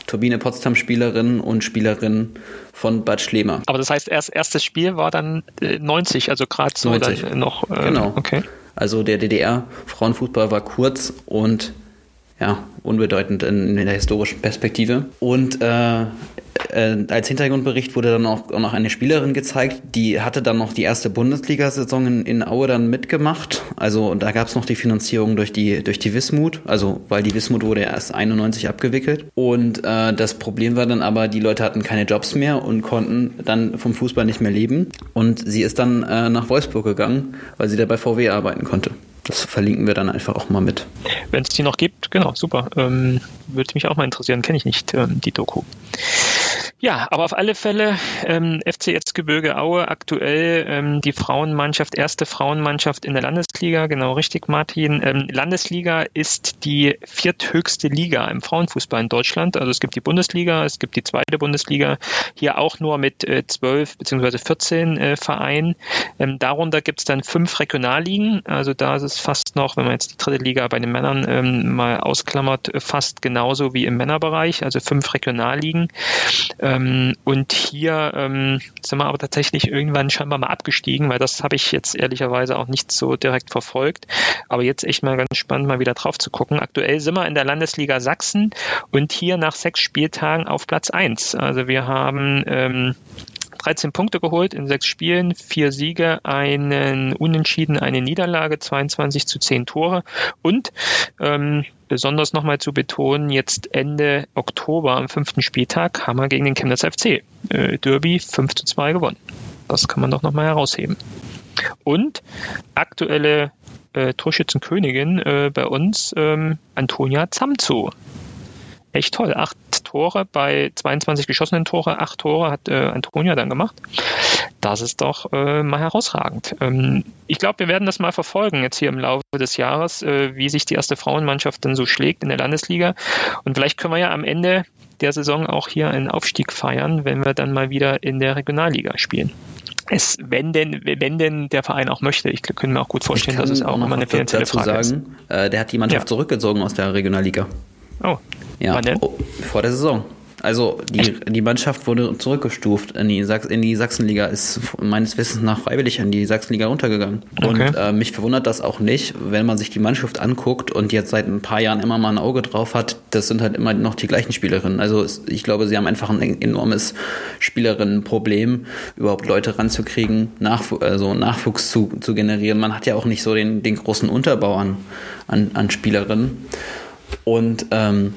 Turbine Potsdam Spielerinnen und Spielerinnen von Bad Schlema. Aber das heißt, erst erstes Spiel war dann 90, äh, also gerade so 90. dann noch. Äh, genau. Okay. Also der DDR Frauenfußball war kurz und ja, unbedeutend in, in der historischen Perspektive. Und äh, äh, als Hintergrundbericht wurde dann auch, auch noch eine Spielerin gezeigt, die hatte dann noch die erste Bundesliga-Saison in, in Aue dann mitgemacht. Also da gab es noch die Finanzierung durch die, durch die Wismut, also weil die Wismut wurde erst 91 abgewickelt. Und äh, das Problem war dann aber, die Leute hatten keine Jobs mehr und konnten dann vom Fußball nicht mehr leben. Und sie ist dann äh, nach Wolfsburg gegangen, weil sie da bei VW arbeiten konnte. Das verlinken wir dann einfach auch mal mit. Wenn es die noch gibt, genau, super. Ähm, würde mich auch mal interessieren, kenne ich nicht, ähm, die Doku. Ja, aber auf alle Fälle ähm, FC Erzgebirge Aue aktuell ähm, die Frauenmannschaft, erste Frauenmannschaft in der Landesliga, genau richtig, Martin. Ähm, Landesliga ist die vierthöchste Liga im Frauenfußball in Deutschland. Also es gibt die Bundesliga, es gibt die zweite Bundesliga, hier auch nur mit äh, zwölf äh, beziehungsweise 14 äh, Vereinen. Ähm, darunter gibt es dann fünf Regionalligen. Also da ist es fast noch, wenn man jetzt die dritte Liga bei den Männern ähm, mal ausklammert, fast genauso wie im Männerbereich, also fünf Regionalligen. Ähm, und hier ähm, sind wir aber tatsächlich irgendwann scheinbar mal abgestiegen, weil das habe ich jetzt ehrlicherweise auch nicht so direkt verfolgt. Aber jetzt echt mal ganz spannend, mal wieder drauf zu gucken. Aktuell sind wir in der Landesliga Sachsen und hier nach sechs Spieltagen auf Platz eins. Also wir haben ähm, 13 Punkte geholt in sechs Spielen, vier Siege, einen Unentschieden, eine Niederlage, 22 zu 10 Tore und ähm, besonders nochmal zu betonen, jetzt Ende Oktober am fünften Spieltag haben wir gegen den Chemnitz FC äh, Derby 5 zu 2 gewonnen. Das kann man doch nochmal herausheben. Und aktuelle äh, Torschützenkönigin äh, bei uns, ähm, Antonia Zamzo echt toll. Acht Tore bei 22 geschossenen Tore, acht Tore hat äh, Antonia dann gemacht. Das ist doch äh, mal herausragend. Ähm, ich glaube, wir werden das mal verfolgen jetzt hier im Laufe des Jahres, äh, wie sich die erste Frauenmannschaft dann so schlägt in der Landesliga. Und vielleicht können wir ja am Ende der Saison auch hier einen Aufstieg feiern, wenn wir dann mal wieder in der Regionalliga spielen. Es, wenn denn, wenn denn der Verein auch möchte. Ich kann mir auch gut vorstellen, dass es auch nochmal eine finanzielle dazu Frage sagen, ist. Äh, der hat die Mannschaft ja. zurückgezogen aus der Regionalliga. Oh, ja, Wann denn? Oh, vor der Saison. Also die, die Mannschaft wurde zurückgestuft in die, Sachs in die Sachsenliga, ist meines Wissens nach freiwillig in die Sachsenliga runtergegangen. Okay. Und äh, mich verwundert das auch nicht, wenn man sich die Mannschaft anguckt und jetzt seit ein paar Jahren immer mal ein Auge drauf hat, das sind halt immer noch die gleichen Spielerinnen. Also ich glaube, sie haben einfach ein enormes Spielerinnenproblem, überhaupt Leute ranzukriegen, Nachw also Nachwuchs zu, zu generieren. Man hat ja auch nicht so den, den großen Unterbau an, an, an Spielerinnen. Und ähm,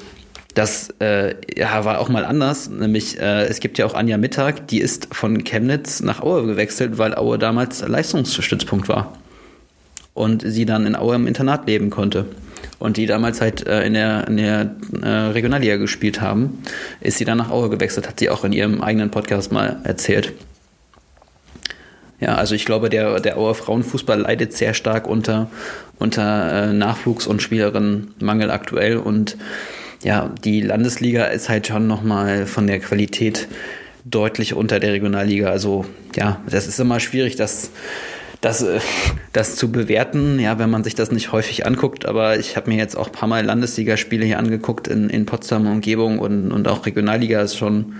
das äh, ja, war auch mal anders, nämlich äh, es gibt ja auch Anja Mittag, die ist von Chemnitz nach Aue gewechselt, weil Aue damals Leistungsstützpunkt war. und sie dann in Aue im Internat leben konnte. Und die damals halt äh, in der, in der äh, Regionalliga gespielt haben, ist sie dann nach Aue gewechselt, hat sie auch in ihrem eigenen Podcast mal erzählt. Ja, also ich glaube, der, der Auer Frauenfußball leidet sehr stark unter, unter äh, Nachwuchs- und Spielerinnenmangel aktuell. Und ja, die Landesliga ist halt schon nochmal von der Qualität deutlich unter der Regionalliga. Also ja, das ist immer schwierig, das, das, äh, das zu bewerten, ja, wenn man sich das nicht häufig anguckt. Aber ich habe mir jetzt auch ein paar Mal Landesligaspiele hier angeguckt in, in Potsdam Umgebung und, und auch Regionalliga ist schon,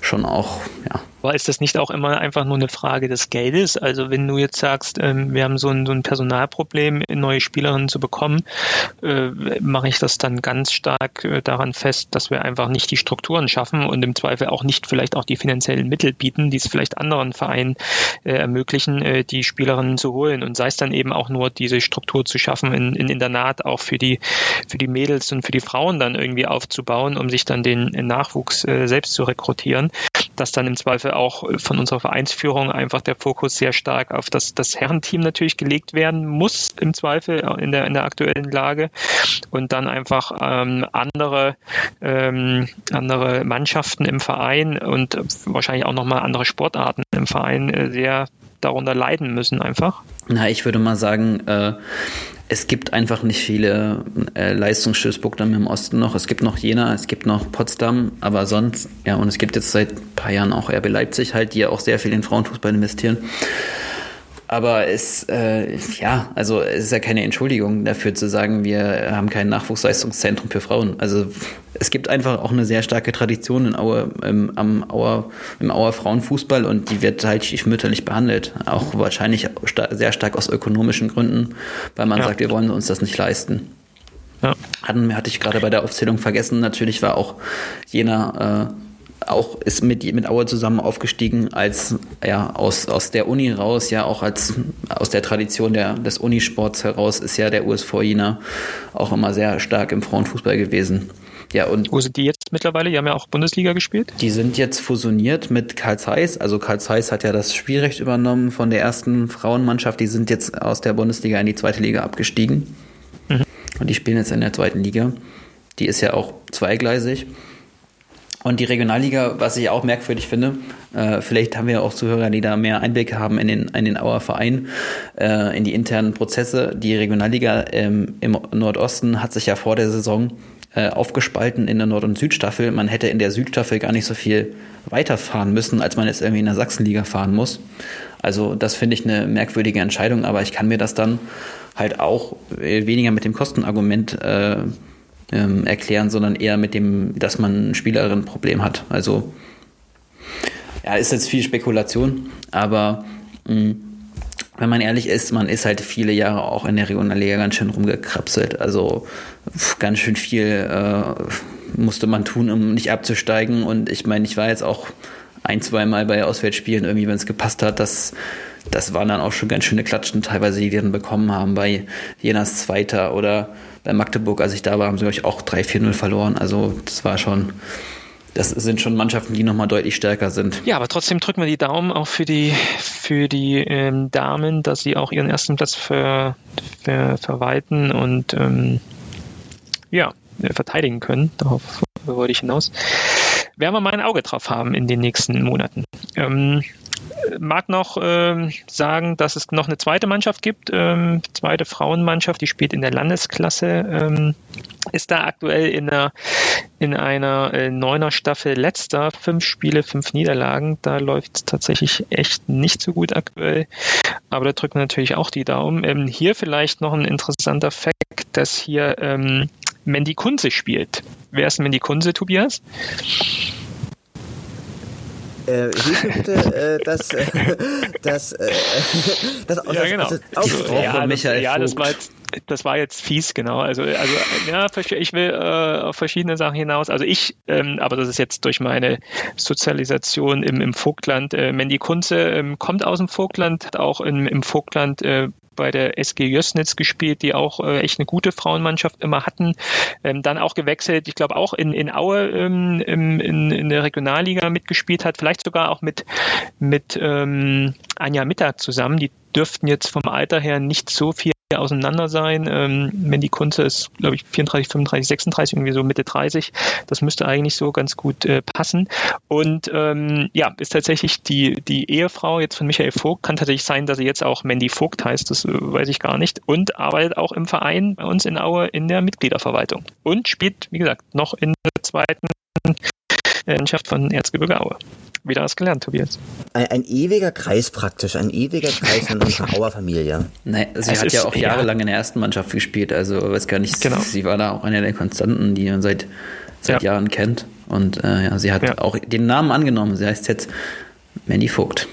schon auch, ja, aber ist das nicht auch immer einfach nur eine Frage des Geldes? Also wenn du jetzt sagst, ähm, wir haben so ein, so ein Personalproblem, neue Spielerinnen zu bekommen, äh, mache ich das dann ganz stark äh, daran fest, dass wir einfach nicht die Strukturen schaffen und im Zweifel auch nicht vielleicht auch die finanziellen Mittel bieten, die es vielleicht anderen Vereinen äh, ermöglichen, äh, die Spielerinnen zu holen. Und sei es dann eben auch nur diese Struktur zu schaffen, in, in Internat auch für die, für die Mädels und für die Frauen dann irgendwie aufzubauen, um sich dann den Nachwuchs äh, selbst zu rekrutieren, dass dann im Zweifel auch von unserer Vereinsführung einfach der Fokus sehr stark auf das, das Herrenteam natürlich gelegt werden muss, im Zweifel in der, in der aktuellen Lage. Und dann einfach ähm, andere, ähm, andere Mannschaften im Verein und wahrscheinlich auch nochmal andere Sportarten im Verein äh, sehr darunter leiden müssen einfach. Na, ich würde mal sagen, äh, es gibt einfach nicht viele äh, Leistungsstützpunkte im Osten noch. Es gibt noch Jena, es gibt noch Potsdam, aber sonst, ja, und es gibt jetzt seit ein paar Jahren auch RB Leipzig halt, die ja auch sehr viel in Frauenfußball investieren. Aber es, äh, ja, also es ist ja keine Entschuldigung dafür zu sagen, wir haben kein Nachwuchsleistungszentrum für Frauen. Also es gibt einfach auch eine sehr starke Tradition in Aue, im, am Auer, im Auer Frauenfußball und die wird halt stiefmütterlich behandelt. Auch wahrscheinlich sehr stark aus ökonomischen Gründen, weil man ja. sagt, wir wollen uns das nicht leisten. Ja. Hatten, hatte ich gerade bei der Aufzählung vergessen. Natürlich war auch jener äh, auch ist mit, mit Aue zusammen aufgestiegen als ja aus, aus der Uni raus, ja auch als aus der Tradition der, des Unisports heraus ist ja der USV Jena auch immer sehr stark im Frauenfußball gewesen. Ja, und Wo sind die jetzt mittlerweile? Die haben ja auch Bundesliga gespielt. Die sind jetzt fusioniert mit Karl Zeiss. Also Karl Zeiss hat ja das Spielrecht übernommen von der ersten Frauenmannschaft. Die sind jetzt aus der Bundesliga in die zweite Liga abgestiegen. Mhm. Und die spielen jetzt in der zweiten Liga. Die ist ja auch zweigleisig. Und die Regionalliga, was ich auch merkwürdig finde, äh, vielleicht haben wir auch Zuhörer, die da mehr Einblick haben in den, in den Auer Verein, äh, in die internen Prozesse. Die Regionalliga ähm, im Nordosten hat sich ja vor der Saison äh, aufgespalten in der Nord- und Südstaffel. Man hätte in der Südstaffel gar nicht so viel weiterfahren müssen, als man jetzt irgendwie in der Sachsenliga fahren muss. Also das finde ich eine merkwürdige Entscheidung, aber ich kann mir das dann halt auch äh, weniger mit dem Kostenargument äh, ähm, erklären, sondern eher mit dem, dass man ein Spielerin-Problem hat. Also ja, ist jetzt viel Spekulation, aber mh, mm, wenn man ehrlich ist, man ist halt viele Jahre auch in der Regionalliga ganz schön rumgekrapselt. Also ganz schön viel äh, musste man tun, um nicht abzusteigen. Und ich meine, ich war jetzt auch ein, zwei Mal bei Auswärtsspielen, irgendwie, wenn es gepasst hat, das, das waren dann auch schon ganz schöne Klatschen, teilweise, die die dann bekommen haben bei Jenas Zweiter oder bei Magdeburg, als ich da war, haben sie, glaube ich, auch 3-4-0 verloren. Also das war schon, das sind schon Mannschaften, die nochmal deutlich stärker sind. Ja, aber trotzdem drücken wir die Daumen auch für die, für die ähm, Damen, dass sie auch ihren ersten Platz ver, ver, verwalten und ähm, ja, verteidigen können. Darauf wollte ich hinaus. Werden wir mal ein Auge drauf haben in den nächsten Monaten. Ähm, mag noch ähm, sagen, dass es noch eine zweite Mannschaft gibt, ähm, zweite Frauenmannschaft, die spielt in der Landesklasse, ähm, ist da aktuell in einer, in einer äh, neuner Staffel letzter, fünf Spiele, fünf Niederlagen. Da läuft es tatsächlich echt nicht so gut aktuell, aber da drücken natürlich auch die Daumen. Ähm, hier vielleicht noch ein interessanter Fakt, dass hier ähm, Mandy Kunze spielt. Wer ist Mandy Kunze, Tobias? Äh, hilf mir bitte, äh, das, äh, das, äh, das, das, ja, genau. das, das ja, das, ja, das war jetzt, das war jetzt fies, genau. Also, also ja, ich will äh, auf verschiedene Sachen hinaus. Also ich, ähm, aber das ist jetzt durch meine Sozialisation im, im Vogtland. Äh, Mandy Kunze ähm, kommt aus dem Vogtland, hat auch im, im Vogtland äh, bei der SG Jössnitz gespielt, die auch äh, echt eine gute Frauenmannschaft immer hatten. Ähm, dann auch gewechselt, ich glaube auch in, in Aue ähm, in, in der Regionalliga mitgespielt hat, vielleicht sogar auch mit, mit ähm, Anja Mittag zusammen. Die dürften jetzt vom Alter her nicht so viel auseinander sein. Ähm, Mandy Kunze ist, glaube ich, 34, 35, 36, irgendwie so Mitte 30. Das müsste eigentlich so ganz gut äh, passen. Und ähm, ja, ist tatsächlich die, die Ehefrau jetzt von Michael Vogt. Kann tatsächlich sein, dass sie jetzt auch Mandy Vogt heißt, das äh, weiß ich gar nicht. Und arbeitet auch im Verein bei uns in Aue in der Mitgliederverwaltung. Und spielt, wie gesagt, noch in der zweiten Mannschaft von Erzgebirge Aue. Wieder was gelernt, Tobias. Ein, ein, ewiger Kreis praktisch, ein ewiger Kreis in unserer Auer Familie. Nein, sie es hat ja auch jahrelang ja. in der ersten Mannschaft gespielt, also weiß gar nicht, genau. sie war da auch eine der Konstanten, die man seit, seit ja. Jahren kennt. Und äh, ja, sie hat ja. auch den Namen angenommen. Sie heißt jetzt Mandy Vogt.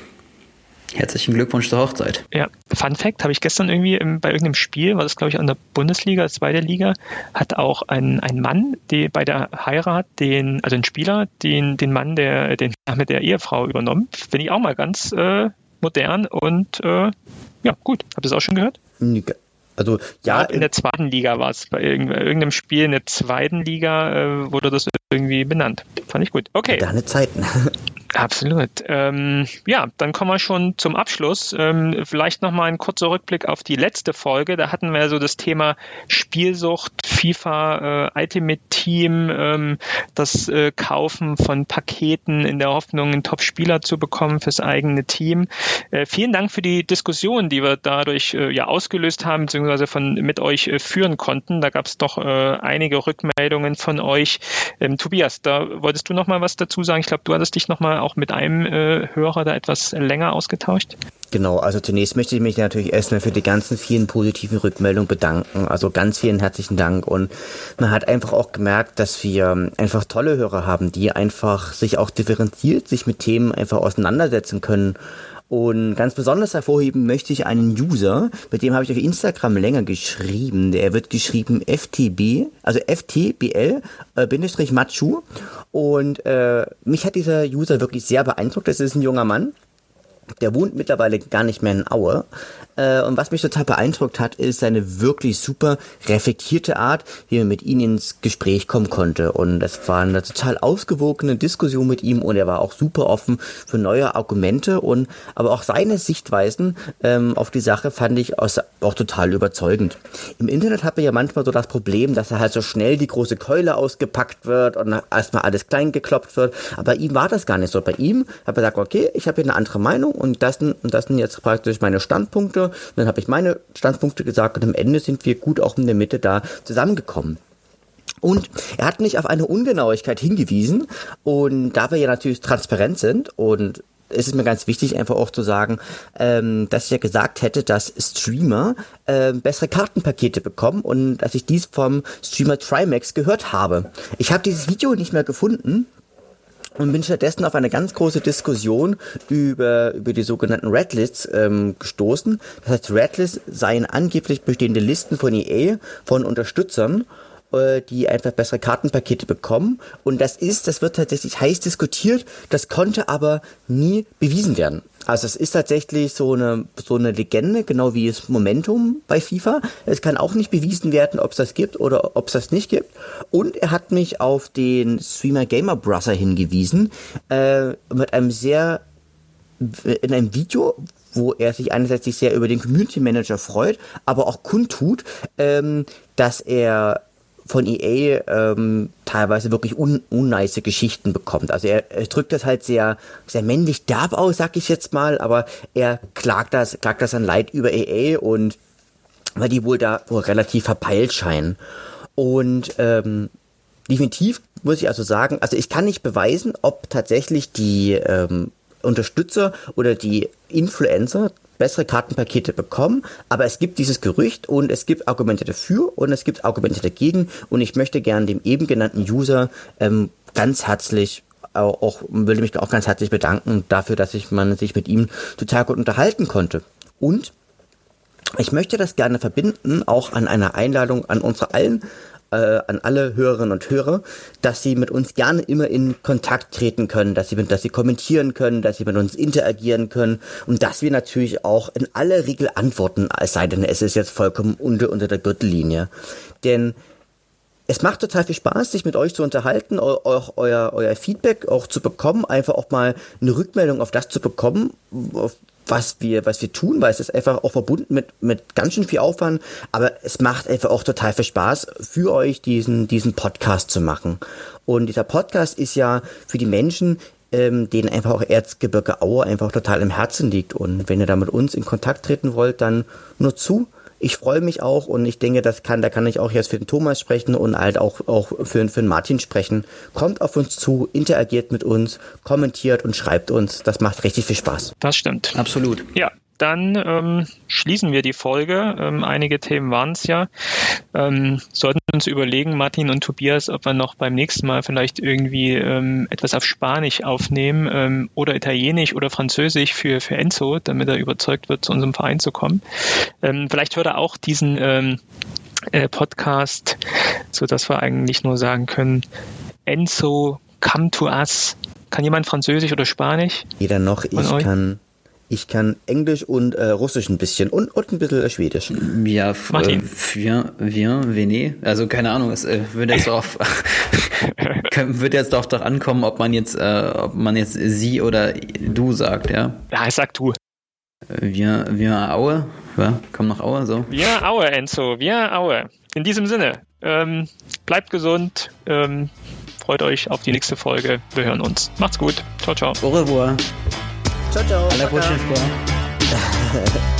Herzlichen Glückwunsch zur Hochzeit. Ja, Fun Fact, habe ich gestern irgendwie im, bei irgendeinem Spiel, war das glaube ich an der Bundesliga, zweite Liga, hat auch ein, ein Mann, der bei der Heirat den, also ein Spieler, den, den Mann, der den Name der Ehefrau übernommen. Finde ich auch mal ganz äh, modern und äh, ja, gut. Habt ihr das auch schon gehört? Also ja, in der zweiten Liga war es bei irgendeinem Spiel in der zweiten Liga äh, wurde das irgendwie benannt. Fand ich gut. Okay. Deine Zeiten. Absolut. Ähm, ja, dann kommen wir schon zum Abschluss. Ähm, vielleicht nochmal ein kurzer Rückblick auf die letzte Folge. Da hatten wir so das Thema Spielsucht, FIFA, äh, Ultimate Team, ähm, das äh, Kaufen von Paketen in der Hoffnung, einen Top-Spieler zu bekommen fürs eigene Team. Äh, vielen Dank für die Diskussion, die wir dadurch äh, ja ausgelöst haben, beziehungsweise von mit euch äh, führen konnten. Da gab es doch äh, einige Rückmeldungen von euch. Ähm, Tobias, da wolltest du nochmal was dazu sagen? Ich glaube, du hattest dich nochmal auch mit einem äh, Hörer da etwas länger ausgetauscht? Genau, also zunächst möchte ich mich natürlich erstmal für die ganzen vielen positiven Rückmeldungen bedanken. Also ganz vielen herzlichen Dank. Und man hat einfach auch gemerkt, dass wir einfach tolle Hörer haben, die einfach sich auch differenziert, sich mit Themen einfach auseinandersetzen können. Und ganz besonders hervorheben möchte ich einen User, mit dem habe ich auf Instagram länger geschrieben. Der wird geschrieben FTB, also FTBL, äh, Bindestrich Machu. Und äh, mich hat dieser User wirklich sehr beeindruckt. Das ist ein junger Mann. Der wohnt mittlerweile gar nicht mehr in Aue. Äh, und was mich total beeindruckt hat, ist seine wirklich super reflektierte Art, wie man mit ihm ins Gespräch kommen konnte. Und das war eine total ausgewogene Diskussion mit ihm und er war auch super offen für neue Argumente und aber auch seine Sichtweisen ähm, auf die Sache fand ich auch, total überzeugend. Im Internet hat man ja manchmal so das Problem, dass er halt so schnell die große Keule ausgepackt wird und erstmal alles klein geklopft wird. Aber ihm war das gar nicht so. Bei ihm hat er gesagt, okay, ich habe hier eine andere Meinung und das, und das sind jetzt praktisch meine Standpunkte und dann habe ich meine Standpunkte gesagt und am Ende sind wir gut auch in der Mitte da zusammengekommen. Und er hat mich auf eine Ungenauigkeit hingewiesen und da wir ja natürlich transparent sind und es ist mir ganz wichtig, einfach auch zu sagen, ähm, dass ich ja gesagt hätte, dass Streamer äh, bessere Kartenpakete bekommen und dass ich dies vom Streamer Trimax gehört habe. Ich habe dieses Video nicht mehr gefunden, und bin stattdessen auf eine ganz große Diskussion über, über die sogenannten Redlists ähm, gestoßen. Das heißt, Redlists seien angeblich bestehende Listen von EA, von Unterstützern, äh, die einfach bessere Kartenpakete bekommen. Und das ist, das wird tatsächlich heiß diskutiert, das konnte aber nie bewiesen werden. Also es ist tatsächlich so eine, so eine Legende, genau wie es Momentum bei FIFA. Es kann auch nicht bewiesen werden, ob es das gibt oder ob es das nicht gibt. Und er hat mich auf den Streamer Gamer Brother hingewiesen, äh, mit einem sehr, in einem Video, wo er sich einerseits sehr über den Community Manager freut, aber auch kundtut, ähm, dass er von EA ähm, teilweise wirklich un unnice Geschichten bekommt. Also er, er drückt das halt sehr, sehr männlich derb aus, sag ich jetzt mal, aber er klagt das, klagt das an Leid über EA und weil die wohl da wohl relativ verpeilt scheinen. Und ähm, definitiv muss ich also sagen, also ich kann nicht beweisen, ob tatsächlich die ähm, Unterstützer oder die Influencer bessere Kartenpakete bekommen, aber es gibt dieses Gerücht und es gibt Argumente dafür und es gibt Argumente dagegen und ich möchte gern dem eben genannten User ähm, ganz herzlich auch, auch würde mich auch ganz herzlich bedanken dafür, dass ich man sich mit ihm total gut unterhalten konnte. Und ich möchte das gerne verbinden, auch an einer Einladung an unsere allen äh, an alle Hörerinnen und Hörer, dass sie mit uns gerne immer in Kontakt treten können, dass sie, mit, dass sie kommentieren können, dass sie mit uns interagieren können und dass wir natürlich auch in aller Regel antworten, es sei denn, es ist jetzt vollkommen unter, unter der Gürtellinie. Denn es macht total viel Spaß, sich mit euch zu unterhalten, auch euer, euer Feedback auch zu bekommen, einfach auch mal eine Rückmeldung auf das zu bekommen, auf was wir, was wir tun, weil es ist einfach auch verbunden mit, mit ganz schön viel Aufwand, aber es macht einfach auch total viel Spaß für euch, diesen, diesen Podcast zu machen. Und dieser Podcast ist ja für die Menschen, ähm, denen einfach auch Erzgebirge Aue einfach total im Herzen liegt. Und wenn ihr da mit uns in Kontakt treten wollt, dann nur zu. Ich freue mich auch und ich denke, das kann, da kann ich auch jetzt für den Thomas sprechen und halt auch, auch für, für den Martin sprechen. Kommt auf uns zu, interagiert mit uns, kommentiert und schreibt uns. Das macht richtig viel Spaß. Das stimmt. Absolut. Ja, dann ähm, schließen wir die Folge. Ähm, einige Themen waren es ja. Ähm, sollten uns überlegen, Martin und Tobias, ob wir noch beim nächsten Mal vielleicht irgendwie ähm, etwas auf Spanisch aufnehmen ähm, oder Italienisch oder Französisch für, für Enzo, damit er überzeugt wird, zu unserem Verein zu kommen. Ähm, vielleicht hört er auch diesen ähm, äh, Podcast, so dass wir eigentlich nur sagen können, Enzo, come to us. Kann jemand Französisch oder Spanisch? Jeder noch, ich kann ich kann Englisch und äh, Russisch ein bisschen und, und ein bisschen äh, Schwedisch. Ja, Martin. äh, viens, viens, venez. Also keine Ahnung, es äh, würde jetzt darauf wird jetzt doch doch ankommen, ob man jetzt äh, ob man jetzt sie oder du sagt, ja. Ja, sag du. Wir wir Aue, ja, komm nach Aue so. Wir Aue, Enzo, wir Aue. In diesem Sinne, ähm, bleibt gesund, ähm, freut euch auf die nächste Folge. Wir hören uns. Macht's gut. Ciao, ciao. Au revoir. Ciao, ciao. À la Papa. prochaine fois.